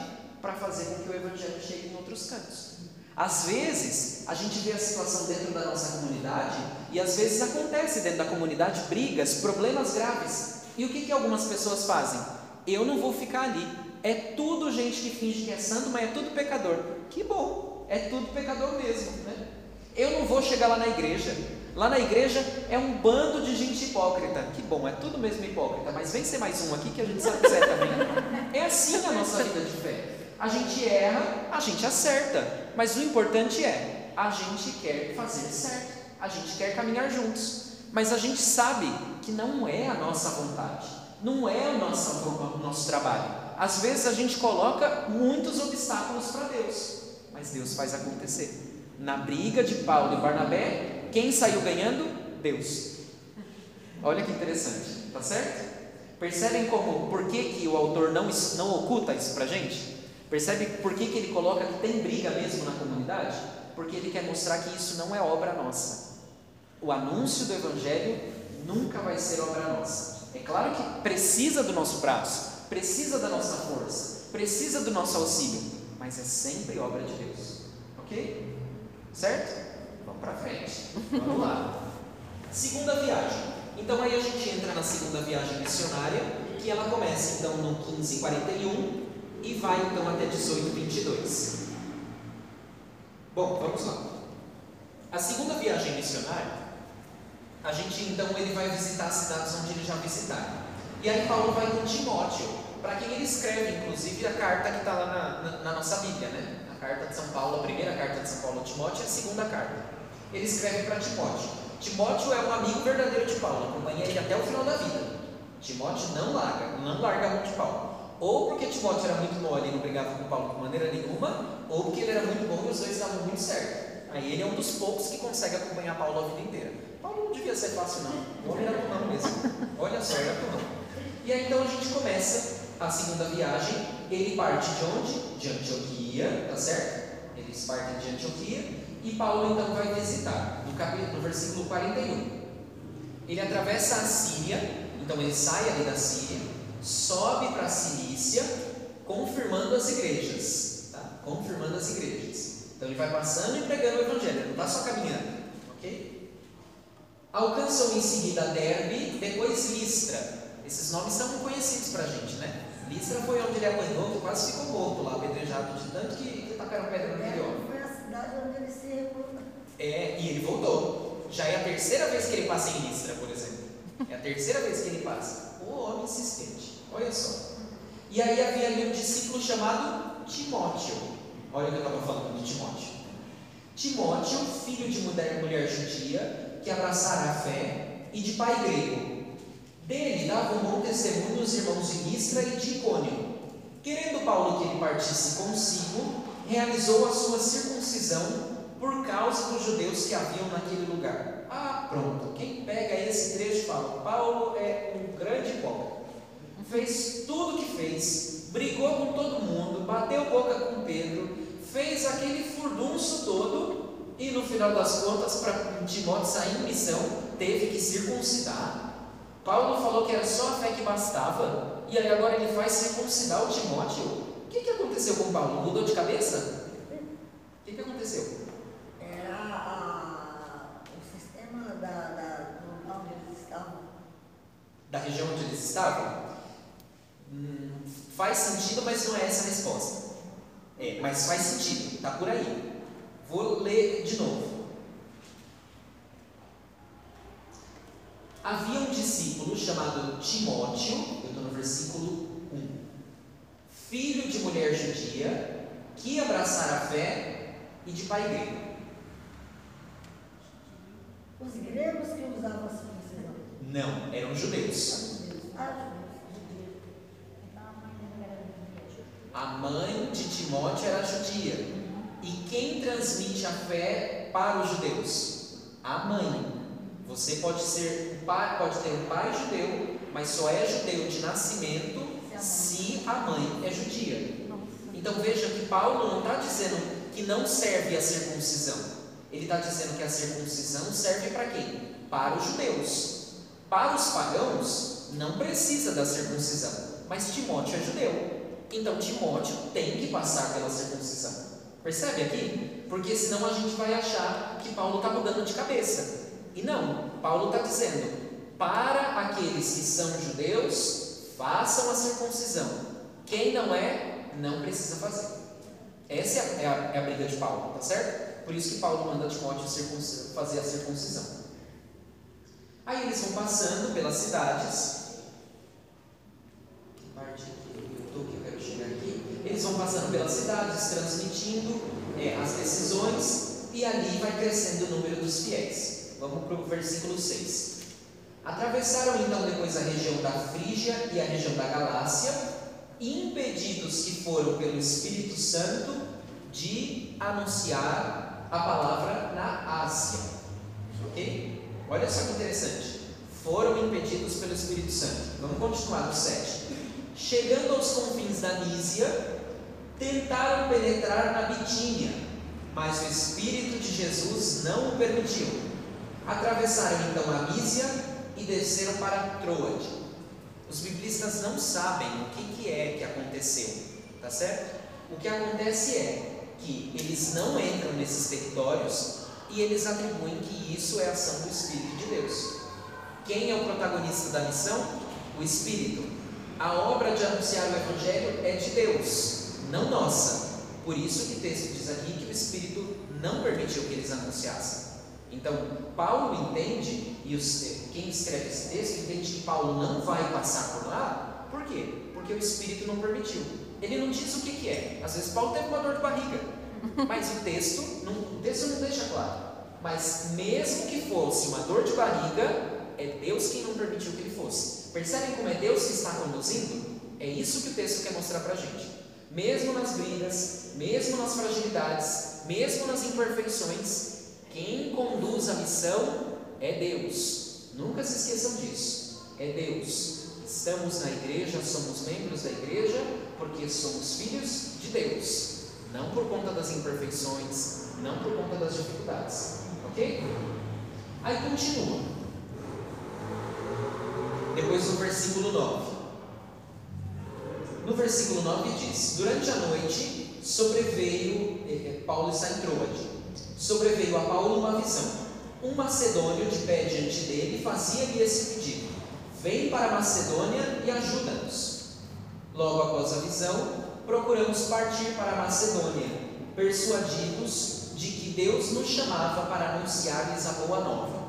para fazer com que o Evangelho chegue em outros cantos. Às vezes, a gente vê a situação dentro da nossa comunidade e às vezes acontece dentro da comunidade brigas, problemas graves. E o que, que algumas pessoas fazem? Eu não vou ficar ali. É tudo gente que finge que é santo, mas é tudo pecador. Que bom, é tudo pecador mesmo, né? Eu não vou chegar lá na igreja. Lá na igreja é um bando de gente hipócrita. Que bom, é tudo mesmo hipócrita, mas vem ser mais um aqui que a gente sabe que também. É assim a nossa vida de fé. A gente erra, a gente acerta, mas o importante é, a gente quer fazer certo, a gente quer caminhar juntos, mas a gente sabe que não é a nossa vontade, não é o nosso, o nosso trabalho. Às vezes a gente coloca muitos obstáculos para Deus, mas Deus faz acontecer. Na briga de Paulo e Barnabé, quem saiu ganhando? Deus. Olha que interessante, tá certo? Percebem como, por que, que o autor não, não oculta isso para gente? Percebe por que, que ele coloca que tem briga mesmo na comunidade? Porque ele quer mostrar que isso não é obra nossa. O anúncio do Evangelho nunca vai ser obra nossa. É claro que precisa do nosso braço, precisa da nossa força, precisa do nosso auxílio, mas é sempre obra de Deus. Ok? Certo? Vamos para frente. Vamos lá. Segunda viagem. Então aí a gente entra na segunda viagem missionária, que ela começa então no 1541 e vai então até 1822. Bom, vamos lá. A segunda viagem missionária, a gente então ele vai visitar as cidades onde ele já visitaram. E aí Paulo vai com Timóteo, para quem ele escreve, inclusive, a carta que está lá na, na, na, nossa Bíblia, né? A carta de São Paulo, a primeira carta de São Paulo a Timóteo e a segunda carta. Ele escreve para Timóteo. Timóteo é um amigo verdadeiro de Paulo, acompanha ele até o final da vida. Timóteo não larga, não larga a mão de Paulo. Ou porque Timóteo era muito mole e não brigava com Paulo de maneira nenhuma, ou porque ele era muito bom e os dois davam muito certo. Aí ele é um dos poucos que consegue acompanhar Paulo a vida inteira. Paulo não devia ser fácil, não. O homem era tunão mesmo. Olha só, era tunão. E aí então a gente começa a segunda viagem. Ele parte de onde? De Antioquia, tá certo? Eles partem de Antioquia. E Paulo então vai visitar, no, capítulo, no versículo 41. Ele atravessa a Síria, então ele sai ali da Síria, sobe para a Cilícia, confirmando as igrejas. Tá? Confirmando as igrejas. Então ele vai passando e pregando o Evangelho, não está só caminhando. Ok? Alcançou em seguida Derbe, depois Listra. Esses nomes são conhecidos para a gente, né? Listra foi onde ele apanhou, que quase ficou morto lá, apedrejado de tanto que, que tacaram pedra naquele homem. Foi a cidade onde ele se. É, e ele voltou. Já é a terceira vez que ele passa em Listra, por exemplo. É a terceira vez que ele passa. O homem insistente. Olha só. E aí havia ali um discípulo chamado Timóteo. Olha o que eu estava falando de Timóteo. Timóteo, filho de mulher, mulher judia, que abraçara a fé, e de pai grego. Dele davam bom testemunho os irmãos de Listra e de Icônio. Querendo Paulo que ele partisse consigo, realizou a sua circuncisão por causa dos judeus que haviam naquele lugar. Ah, pronto. Quem pega esse trecho fala: Paulo é um grande hipócrita. Fez tudo o que fez, brigou com todo mundo, bateu boca com Pedro, fez aquele furdunço todo e no final das contas, para Timóteo sair em missão, teve que circuncidar. Paulo falou que era só a fé que bastava, e aí agora ele faz circuncidar o Timóteo. O que, que aconteceu com Paulo? Mudou de cabeça? O que, que aconteceu? Era a, o sistema da, da, do local onde eles estavam. Da região onde eles estavam? Hum, faz sentido, mas não é essa a resposta. É, mas faz sentido, está por aí. Vou ler de novo. Havia um discípulo chamado Timóteo, eu estou no versículo 1, filho de mulher judia, que abraçara a fé e de pai grego. Os gregos que usavam a circuncisão. Não, eram judeus. Ah, A mãe de Timóteo era judia. E quem transmite a fé para os judeus? A mãe. Você pode ser pai, pode ter um pai judeu, mas só é judeu de nascimento se a mãe é judia. Então veja que Paulo não está dizendo que não serve a circuncisão. Ele está dizendo que a circuncisão serve para quem? Para os judeus. Para os pagãos, não precisa da circuncisão. Mas Timóteo é judeu. Então Timóteo tem que passar pela circuncisão. Percebe aqui? Porque senão a gente vai achar que Paulo está mudando de cabeça. E não, Paulo está dizendo: para aqueles que são judeus, façam a circuncisão. Quem não é, não precisa fazer. Essa é a, é a, briga de Paulo, tá certo? Por isso que Paulo manda Timóteo fazer a circuncisão. Aí eles vão passando pelas cidades. Parte que eu estou que eu quero chegar aqui? Eles vão passando pelas cidades, transmitindo é, as decisões, e ali vai crescendo o número dos fiéis. Vamos para o versículo 6. Atravessaram então depois a região da Frígia e a região da Galácia, impedidos que foram pelo Espírito Santo de anunciar a palavra na Ásia. Ok? Olha só que interessante. Foram impedidos pelo Espírito Santo. Vamos continuar no 7. Chegando aos confins da Nísia, tentaram penetrar na Bitínia, mas o Espírito de Jesus não o permitiu. Atravessaram então a Mísia e desceram para Troade. Os biblistas não sabem o que, que é que aconteceu, tá certo? O que acontece é que eles não entram nesses territórios e eles atribuem que isso é ação do Espírito de Deus. Quem é o protagonista da missão? O Espírito. A obra de anunciar o Evangelho é de Deus, não nossa. Por isso que o texto diz aqui que o Espírito não permitiu que eles anunciassem. Então, Paulo entende, e os, quem escreve esse texto entende que Paulo não vai passar por lá, por quê? Porque o Espírito não permitiu. Ele não diz o que, que é. Às vezes Paulo teve uma dor de barriga, mas o texto, não, o texto não deixa claro. Mas mesmo que fosse uma dor de barriga, é Deus quem não permitiu que ele fosse. Percebem como é Deus que está conduzindo? É isso que o texto quer mostrar para a gente. Mesmo nas brigas, mesmo nas fragilidades, mesmo nas imperfeições, quem conduz a missão é Deus. Nunca se esqueçam disso. É Deus. Estamos na igreja, somos membros da igreja porque somos filhos de Deus. Não por conta das imperfeições, não por conta das dificuldades. Ok? Aí continua. Depois no versículo 9. No versículo 9 diz: Durante a noite sobreveio, eh, eh, Paulo está em Troade, sobreveio a Paulo uma visão. Um macedônio de pé diante dele fazia-lhe esse pedido: Vem para Macedônia e ajuda-nos. Logo após a visão, procuramos partir para Macedônia, persuadidos de que Deus nos chamava para anunciar-lhes a boa nova.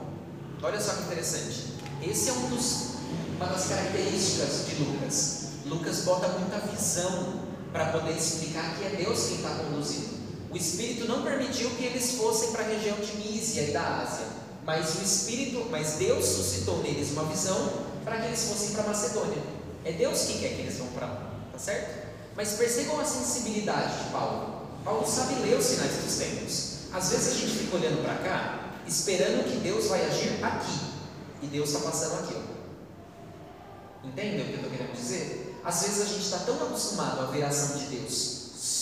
Olha só que interessante. Esse é um dos, uma das características de Lucas. Lucas bota muita visão para poder explicar que é Deus quem está conduzindo. O Espírito não permitiu que eles fossem para a região de Mísia e da Ásia, mas o Espírito, mas Deus suscitou neles uma visão para que eles fossem para Macedônia. É Deus quem quer que eles vão para lá, tá certo? Mas percebam a sensibilidade de Paulo. Paulo sabe ler os sinais dos tempos. Às vezes a gente fica olhando para cá, esperando que Deus vai agir aqui, e Deus está passando aqui. Entendem o que eu estou querendo dizer? Às vezes a gente está tão acostumado a ver a ação de Deus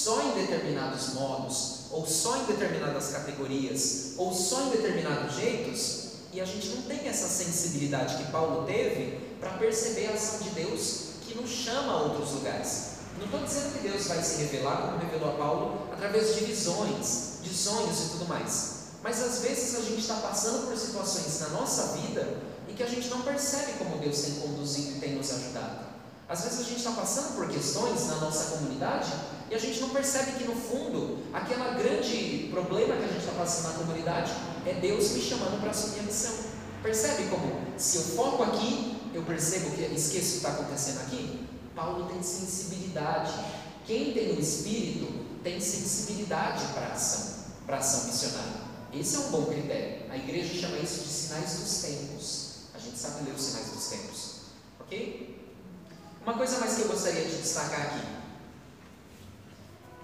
só em determinados modos, ou só em determinadas categorias, ou só em determinados jeitos, e a gente não tem essa sensibilidade que Paulo teve para perceber a ação de Deus que nos chama a outros lugares. Não estou dizendo que Deus vai se revelar como revelou a Paulo através de visões, de sonhos e tudo mais. Mas às vezes a gente está passando por situações na nossa vida e que a gente não percebe como Deus tem conduzido e tem nos ajudado. Às vezes a gente está passando por questões na nossa comunidade e a gente não percebe que no fundo, aquele grande problema que a gente está passando na comunidade é Deus me chamando para assumir a missão. Percebe como, se eu foco aqui, eu percebo que esqueço o que está acontecendo aqui? Paulo tem sensibilidade. Quem tem o Espírito tem sensibilidade para a ação, para a ação missionária. Esse é um bom critério. A igreja chama isso de sinais dos tempos. A gente sabe ler os sinais dos tempos. Ok? Uma coisa mais que eu gostaria de destacar aqui.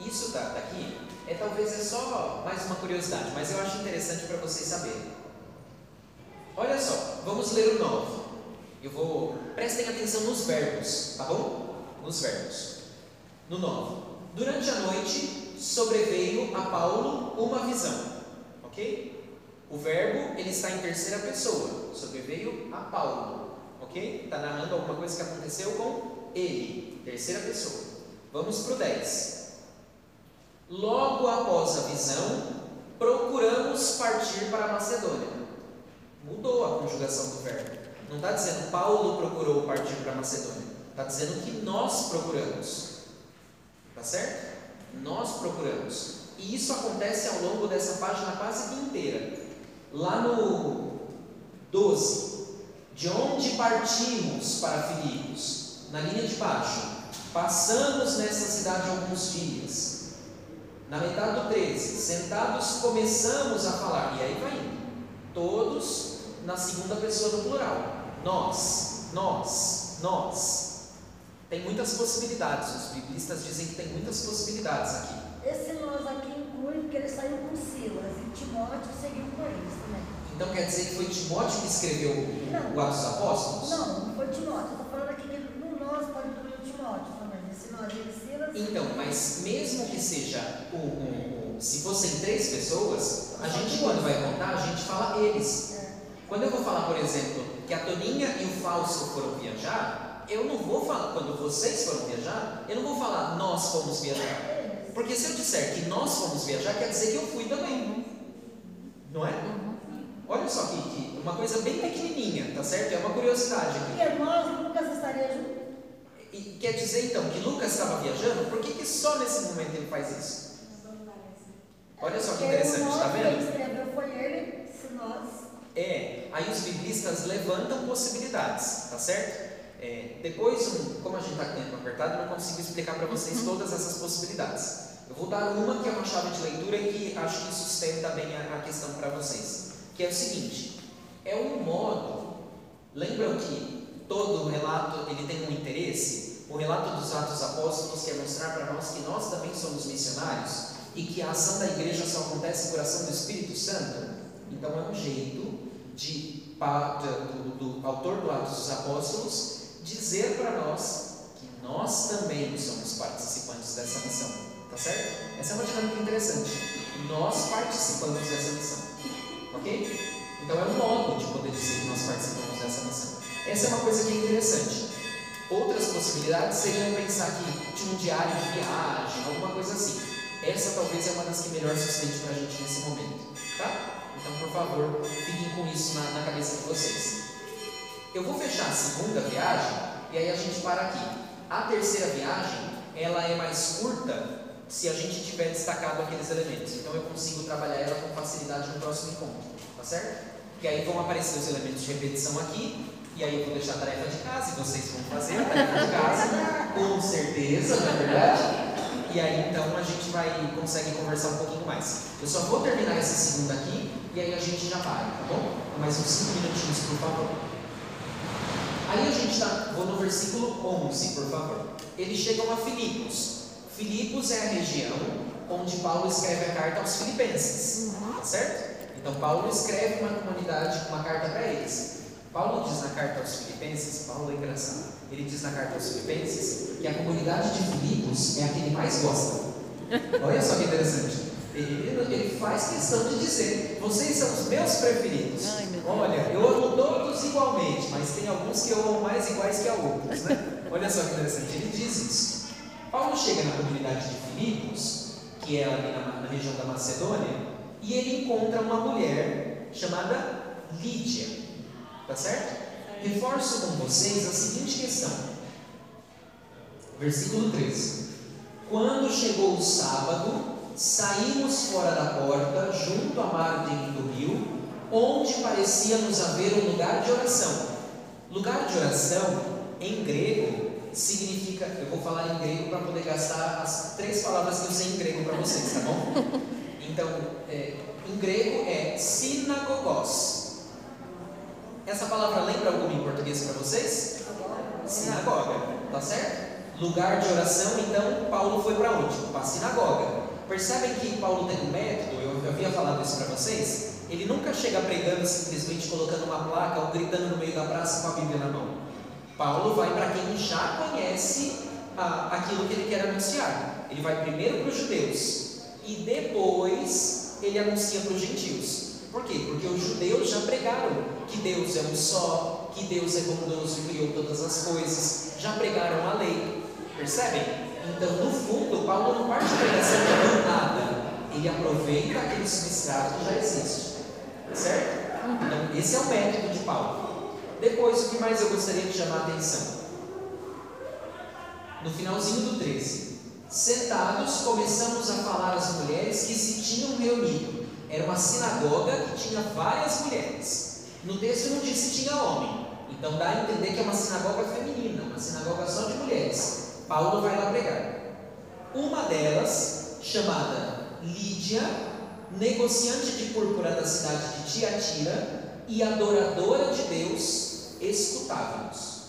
Isso tá, tá aqui é talvez é só mais uma curiosidade, mas eu acho interessante para vocês saberem. Olha só, vamos ler o 9. Eu vou. Prestem atenção nos verbos, tá bom? Nos verbos. No 9. Durante a noite sobreveio a Paulo uma visão. Ok? O verbo ele está em terceira pessoa. Sobreveio a Paulo. Ok? Está narrando alguma coisa que aconteceu com ele. Terceira pessoa. Vamos para o 10. Logo após a visão, procuramos partir para a Macedônia. Mudou a conjugação do verbo. Não está dizendo Paulo procurou partir para a Macedônia. Está dizendo que nós procuramos. Tá certo? Nós procuramos. E isso acontece ao longo dessa página quase inteira. Lá no 12. De onde partimos para Filipos? Na linha de baixo. Passamos nessa cidade alguns dias na metade do 13, sentados começamos a falar, e aí vai indo, todos na segunda pessoa do plural. Nós, nós, nós. Tem muitas possibilidades, os biblistas dizem que tem muitas possibilidades aqui. Esse nós aqui inclui porque ele saiu com Silas e Timóteo seguiu com eles. Então quer dizer que foi Timóteo que escreveu não, o Atos dos Apóstolos? Não, não foi Timóteo. Estou falando aqui que no nós pode incluir o Timóteo também. Esse nós e Silas então, mas mesmo que seja o, o, o, se fossem três pessoas, a gente quando vai contar, a gente fala eles. Quando eu vou falar, por exemplo, que a Toninha e o Fausto foram viajar, eu não vou falar, quando vocês foram viajar, eu não vou falar nós fomos viajar. Porque se eu disser que nós fomos viajar, quer dizer que eu fui também. Não é? Olha só que, que uma coisa bem pequenininha, tá certo? É uma curiosidade aqui. Porque nós, Lucas estaria junto. E quer dizer então que Lucas estava viajando? Por que, que só nesse momento ele faz isso? Olha só que interessante, tá que vendo? foi ele, se nós. É, aí os biblistas levantam possibilidades, tá certo? É, depois, como a gente está com tempo apertado, eu não consigo explicar para vocês todas essas possibilidades. Eu vou dar uma que é uma chave de leitura e que acho que sustenta bem a, a questão para vocês, que é o seguinte: é um modo. Lembram que todo relato ele tem um interesse? O relato dos Atos Apóstolos quer mostrar para nós que nós também somos missionários e que a ação da igreja só acontece por ação do Espírito Santo. Então é um jeito de, do, do autor do Atos dos Apóstolos dizer para nós que nós também somos participantes dessa missão, tá certo? Essa é uma dinâmica interessante. Nós participamos dessa missão, ok? Então é um modo de poder dizer que nós participamos dessa missão. Essa é uma coisa que é interessante. Outras possibilidades seriam pensar que tinha um diário de viagem, alguma coisa assim. Essa talvez é uma das que melhor sustente para a gente nesse momento, tá? Então, por favor, fiquem com isso na, na cabeça de vocês. Eu vou fechar a segunda viagem e aí a gente para aqui. A terceira viagem, ela é mais curta se a gente tiver destacado aqueles elementos. Então eu consigo trabalhar ela com facilidade no próximo encontro, tá certo? E aí vão aparecer os elementos de repetição aqui, e aí eu vou deixar a tarefa de casa e vocês vão fazer a tarefa de casa, com certeza, não é verdade? E aí então a gente vai consegue conversar um pouquinho mais. Eu só vou terminar essa segunda aqui e aí a gente já vai, tá bom? Mais uns 5 minutinhos, por favor. Aí a gente está, vou no versículo 11, por favor. Eles chegam a Filipos. Filipos é a região onde Paulo escreve a carta aos filipenses, tá certo? Então Paulo escreve uma comunidade, uma carta para eles. Paulo diz na carta aos filipenses, Paulo é engraçado, ele diz na carta aos filipenses que a comunidade de Filipos é a que ele mais gosta. Olha só que interessante. Ele, ele faz questão de dizer: vocês são os meus preferidos. Ai, meu Deus. Olha, eu amo todos igualmente, mas tem alguns que eu amo mais iguais que a outros, né? Olha só que interessante, ele diz isso. Paulo chega na comunidade de Filipos, que é ali na, na região da Macedônia, e ele encontra uma mulher chamada Lídia, tá certo? Reforço com vocês a seguinte questão, versículo 13: Quando chegou o sábado, saímos fora da porta, junto à margem do rio, onde parecia nos haver um lugar de oração. Lugar de oração, em grego, significa. Eu vou falar em grego para poder gastar as três palavras que eu sei em grego para vocês, tá bom? Então, é, em grego é sinagogos. Essa palavra lembra alguma em português para vocês? Sinagoga, tá certo? Lugar de oração, então Paulo foi para onde? Para a sinagoga. Percebem que Paulo tem um método, eu havia falado isso para vocês? Ele nunca chega pregando simplesmente colocando uma placa ou gritando no meio da praça com a Bíblia na mão. Paulo vai para quem já conhece ah, aquilo que ele quer anunciar. Ele vai primeiro para os judeus e depois ele anuncia para os gentios. Por quê? Porque os judeus já pregaram que Deus é um só, que Deus é bondoso e criou todas as coisas, já pregaram a lei. Percebem? Então, no fundo, Paulo não parte pregação de nada. Ele aproveita aquele substrato que já existe. Certo? Então, esse é o método de Paulo. Depois, o que mais eu gostaria de chamar a atenção? No finalzinho do 13. Sentados, começamos a falar às mulheres que se tinham reunido. Era uma sinagoga que tinha várias mulheres. No texto não diz se tinha homem. Então dá a entender que é uma sinagoga feminina, uma sinagoga só de mulheres. Paulo vai lá pregar. Uma delas, chamada Lídia, negociante de púrpura da cidade de Tiatira e adoradora de Deus, escutava-nos.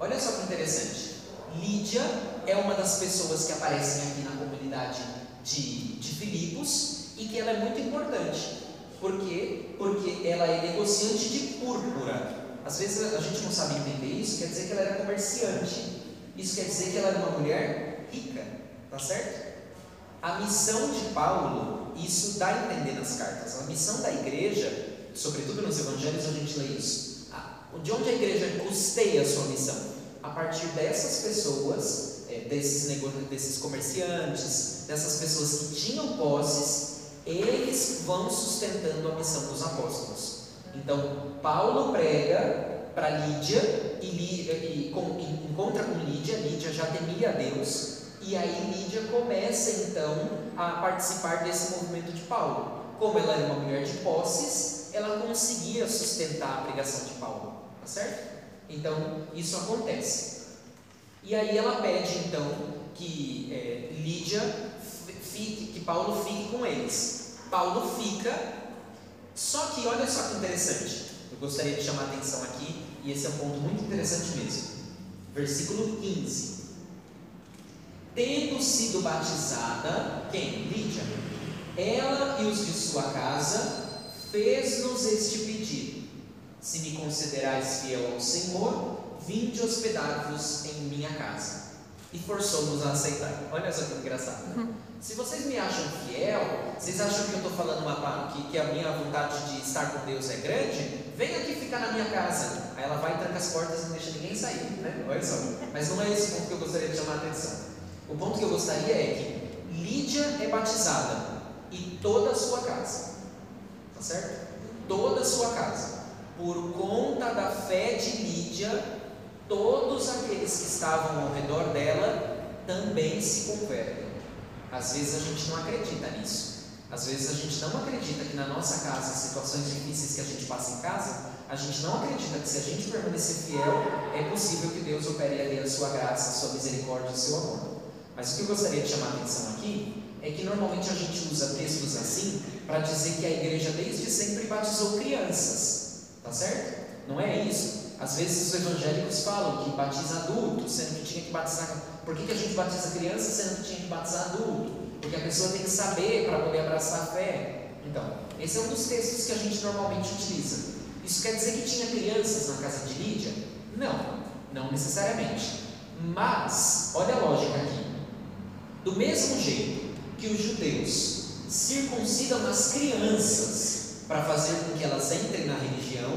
Olha só que interessante. Lídia é uma das pessoas que aparecem aqui na comunidade de, de Filipos e que ela é muito importante. Por quê? Porque ela é negociante de púrpura. Às vezes a gente não sabe entender isso, quer dizer que ela era comerciante. Isso quer dizer que ela era uma mulher rica, tá certo? A missão de Paulo, isso dá a entender nas cartas. A missão da igreja, sobretudo nos evangelhos a gente lê isso. De onde a igreja custeia a sua missão? A partir dessas pessoas é, desses, desses comerciantes, dessas pessoas que tinham posses, eles vão sustentando a missão dos apóstolos. Então, Paulo prega para Lídia e, e, com, e, encontra com Lídia, Lídia já temia a Deus, e aí Lídia começa então a participar desse movimento de Paulo. Como ela era uma mulher de posses, ela conseguia sustentar a pregação de Paulo, tá certo? Então, isso acontece. E aí ela pede então que é, Lídia fique, que Paulo fique com eles. Paulo fica, só que olha só que interessante. Eu gostaria de chamar a atenção aqui, e esse é um ponto muito interessante mesmo. Versículo 15. Tendo sido batizada, quem? Lídia. Ela e os de sua casa fez-nos este Se me considerais fiel ao Senhor, vinde hospedar-vos em minha casa. E forçou-nos a aceitar. Olha só que engraçado. Né? Se vocês me acham fiel, vocês acham que eu estou falando uma, que, que a minha vontade de estar com Deus é grande? Vem aqui ficar na minha casa. Aí ela vai, tranca as portas e não deixa ninguém sair. Né? Olha só. Mas não é esse ponto que eu gostaria de chamar a atenção. O ponto que eu gostaria é que Lídia é batizada e toda a sua casa. Tá certo? Toda a sua casa. Por conta da fé de Lídia, todos aqueles que estavam ao redor dela também se convertem. Às vezes a gente não acredita nisso. Às vezes a gente não acredita que na nossa casa, situações difíceis que a gente passa em casa, a gente não acredita que se a gente permanecer fiel, é possível que Deus opere ali a sua graça, a sua misericórdia, o seu amor. Mas o que eu gostaria de chamar a atenção aqui é que normalmente a gente usa textos assim para dizer que a igreja desde sempre batizou crianças, tá certo? Não é isso? Às vezes os evangélicos falam que batiza adulto, sendo que tinha que batizar. Por que, que a gente batiza criança, sendo que tinha que batizar adulto? Porque a pessoa tem que saber para poder abraçar a fé. Então, esse é um dos textos que a gente normalmente utiliza. Isso quer dizer que tinha crianças na casa de Lídia? Não, não necessariamente. Mas, olha a lógica aqui. Do mesmo jeito que os judeus circuncidam as crianças para fazer com que elas entrem na religião,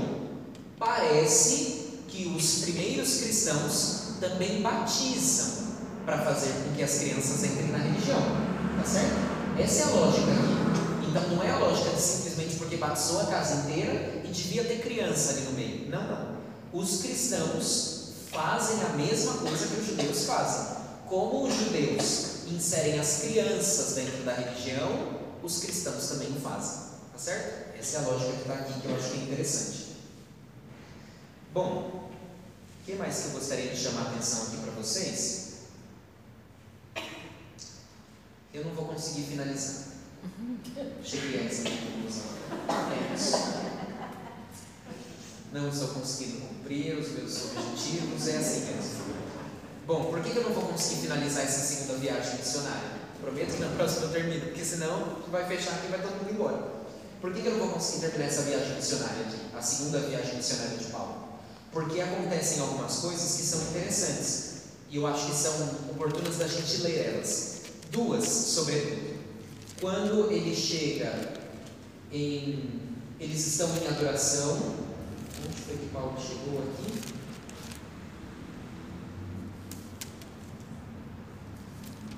parece que os primeiros cristãos também batizam para fazer com que as crianças entrem na religião, tá certo? Essa é a lógica aqui. Então não é a lógica de simplesmente porque batizou a casa inteira e devia ter criança ali no meio. Não, não. Os cristãos fazem a mesma coisa que os judeus fazem. Como os judeus inserem as crianças dentro da religião, os cristãos também fazem. Tá certo? Essa é a lógica que está aqui que eu acho que é interessante. Bom, o que mais que eu gostaria de chamar a atenção aqui para vocês? Eu não vou conseguir finalizar. Cheguei a essa conclusão. É. Não estou conseguindo cumprir os meus objetivos, é assim mesmo. Bom, por que eu não vou conseguir finalizar essa segunda viagem missionária? Prometo que na próxima eu termino, porque senão vai fechar aqui e vai todo mundo embora. Por que, que eu não vou conseguir terminar essa viagem missionária aqui? A segunda viagem missionária de Paulo? porque acontecem algumas coisas que são interessantes e eu acho que são oportunas da gente ler elas. Duas, sobretudo. Quando ele chega em. Eles estão em adoração. Onde foi que Paulo chegou aqui?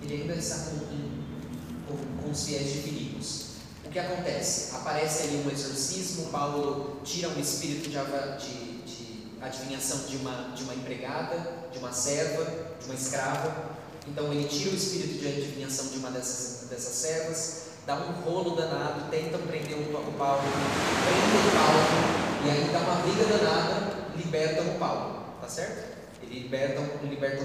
Ele ainda está com, com, com os fiéis de Filipos. Que acontece? Aparece ali um exorcismo, Paulo tira um espírito de, de adivinhação de uma, de uma empregada, de uma serva, de uma escrava. Então ele tira o espírito de adivinhação de uma dessas, dessas servas, dá um rolo danado, tentam prender o, o Paulo, prendem o Paulo, e aí dá uma briga danada, libertam o Paulo, tá certo? Ele libertam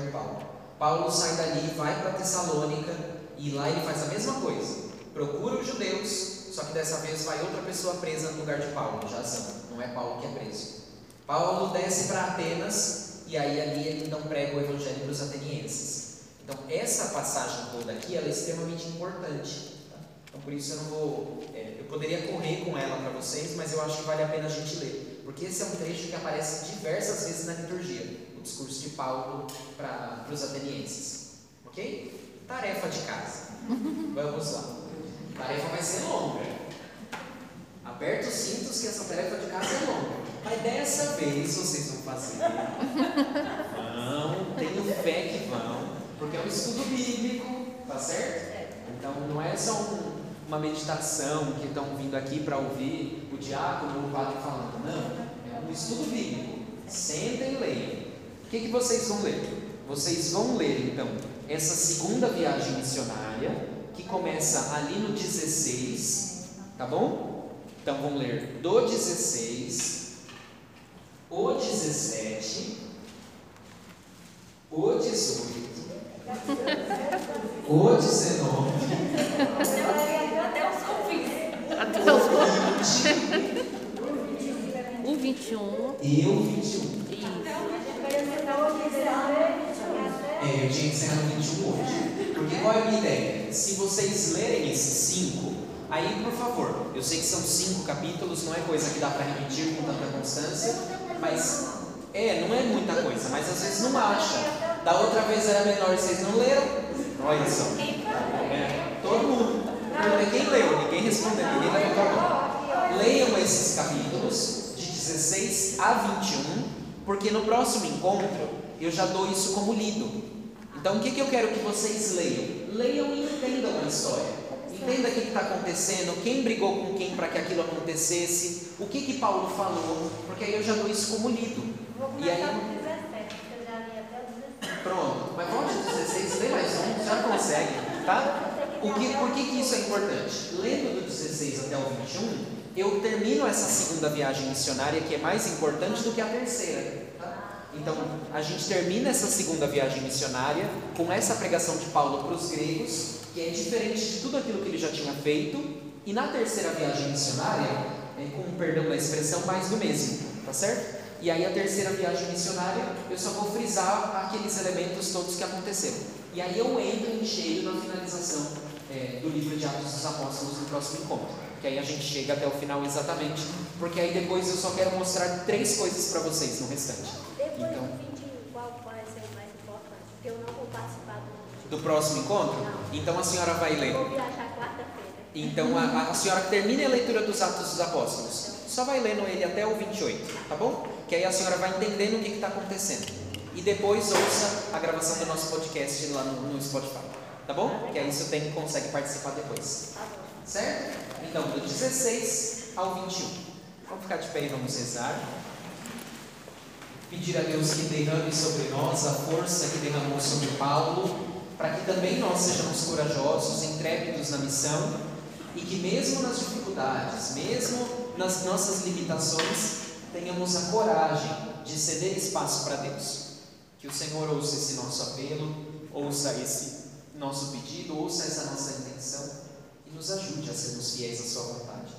o Paulo. Paulo sai dali, vai para Tessalônica, e lá ele faz a mesma coisa. Procura os judeus, só que dessa vez vai outra pessoa presa no lugar de Paulo, Jazão. Não é Paulo que é preso. Paulo desce para Atenas e aí ali ele então prega o evangelho para os atenienses. Então essa passagem toda aqui ela é extremamente importante. Tá? Então por isso eu não vou, é, eu poderia correr com ela para vocês, mas eu acho que vale a pena a gente ler, porque esse é um trecho que aparece diversas vezes na liturgia, o discurso de Paulo para os atenienses, ok? Tarefa de casa. Vamos lá. A tarefa vai ser longa. Aperta os cintos que essa tarefa de casa é longa. Mas dessa vez vocês vão fazer. Vão, tenho fé que vão. Porque é um estudo bíblico, tá certo? Então não é só um, uma meditação que estão vindo aqui para ouvir o diácono ou o padre falando. Não, é um estudo bíblico. Sentem e leiam. O que, que vocês vão ler? Vocês vão ler então essa segunda viagem missionária que começa ali no 16, tá bom? Então vamos ler do 16, o 17, o 18, o 19, Até os confins. Até os o 20 O 21. e o 21. É, eu tinha que encerrar no 21 hoje. Porque qual é a minha ideia? Se vocês lerem esses cinco, aí por favor, eu sei que são cinco capítulos, não é coisa que dá para repetir com tanta constância, mas é, não é muita coisa, mas às vezes não acha. Da outra vez era menor, vocês não leram? Olha só. É, todo mundo. Quem leu, ninguém respondeu, ninguém levantou a mão. Leiam esses capítulos de 16 a 21, porque no próximo encontro eu já dou isso como lido. Então o que, que eu quero que vocês leiam? Leiam e entendam a história. Entenda o que está acontecendo, quem brigou com quem para que aquilo acontecesse, o que, que Paulo falou, porque aí eu já dou isso como lido. Vou E aí- começar com 17, porque eu já li até o 17. Pronto, mas de 16, lê mais um, já consegue, tá? O que, por que, que isso é importante? Lendo do 16 até o 21, eu termino essa segunda viagem missionária que é mais importante do que a terceira. Então, a gente termina essa segunda viagem missionária com essa pregação de Paulo para os gregos, que é diferente de tudo aquilo que ele já tinha feito, e na terceira viagem missionária, é, com perdão da expressão, mais do mesmo, tá certo? E aí a terceira viagem missionária, eu só vou frisar aqueles elementos todos que aconteceram. E aí eu entro em cheio na finalização é, do livro de Atos dos Apóstolos no próximo encontro. Que aí a gente chega até o final exatamente, porque aí depois eu só quero mostrar três coisas para vocês no restante. Depois Então. do 20, qual vai ser o mais importante? Porque eu não vou participar do. Do próximo encontro? Então a senhora vai ler. Eu vou viajar quarta-feira. Então a, a- senhora que termine a leitura dos Atos dos Apóstolos, só vai lendo ele até o 28, tá bom? Que aí a senhora vai entendendo o que está acontecendo. E depois ouça a gravação do nosso podcast lá no, no Spotify, tá bom? Que aí você tem, consegue participar depois. Tá bom. Certo? Então, do 16 ao 21. Vamos ficar de pé e vamos rezar. Pedir a Deus que derrame sobre nós a força que derramou sobre Paulo, para que também nós sejamos corajosos, intrépidos na missão e que, mesmo nas dificuldades, mesmo nas nossas limitações, tenhamos a coragem de ceder espaço para Deus. Que o Senhor ouça esse nosso apelo, ouça esse nosso pedido, ouça essa nossa intenção nos ajude a sermos fiéis à Sua vontade.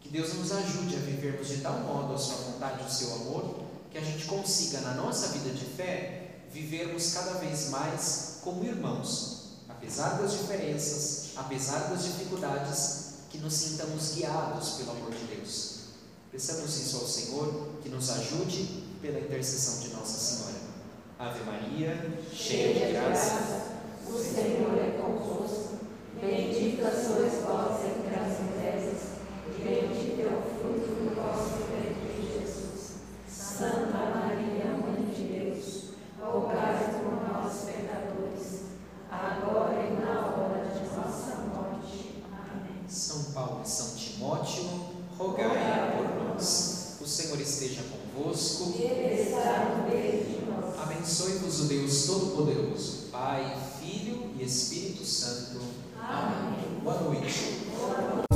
Que Deus nos ajude a vivermos de tal modo a Sua vontade e o Seu amor, que a gente consiga, na nossa vida de fé, vivermos cada vez mais como irmãos, apesar das diferenças, apesar das dificuldades, que nos sintamos guiados pelo amor de Deus. Peçamos isso ao Senhor, que nos ajude pela intercessão de Nossa Senhora. Ave Maria, cheia de graça. O Senhor é convosco. Bendita sois vós entre as mulheres, e bendito é o fruto do vosso ventre, Jesus. Santa Maria, Mãe de Deus, rogai por nós, pecadores, agora e na hora de nossa morte. Amém. São Paulo e São Timóteo, rogai por nós. O Senhor esteja convosco. Ele está no meio de nós. Abençoe-vos o Deus Todo-Poderoso, Pai, Filho e Espírito Amém. Boa noite.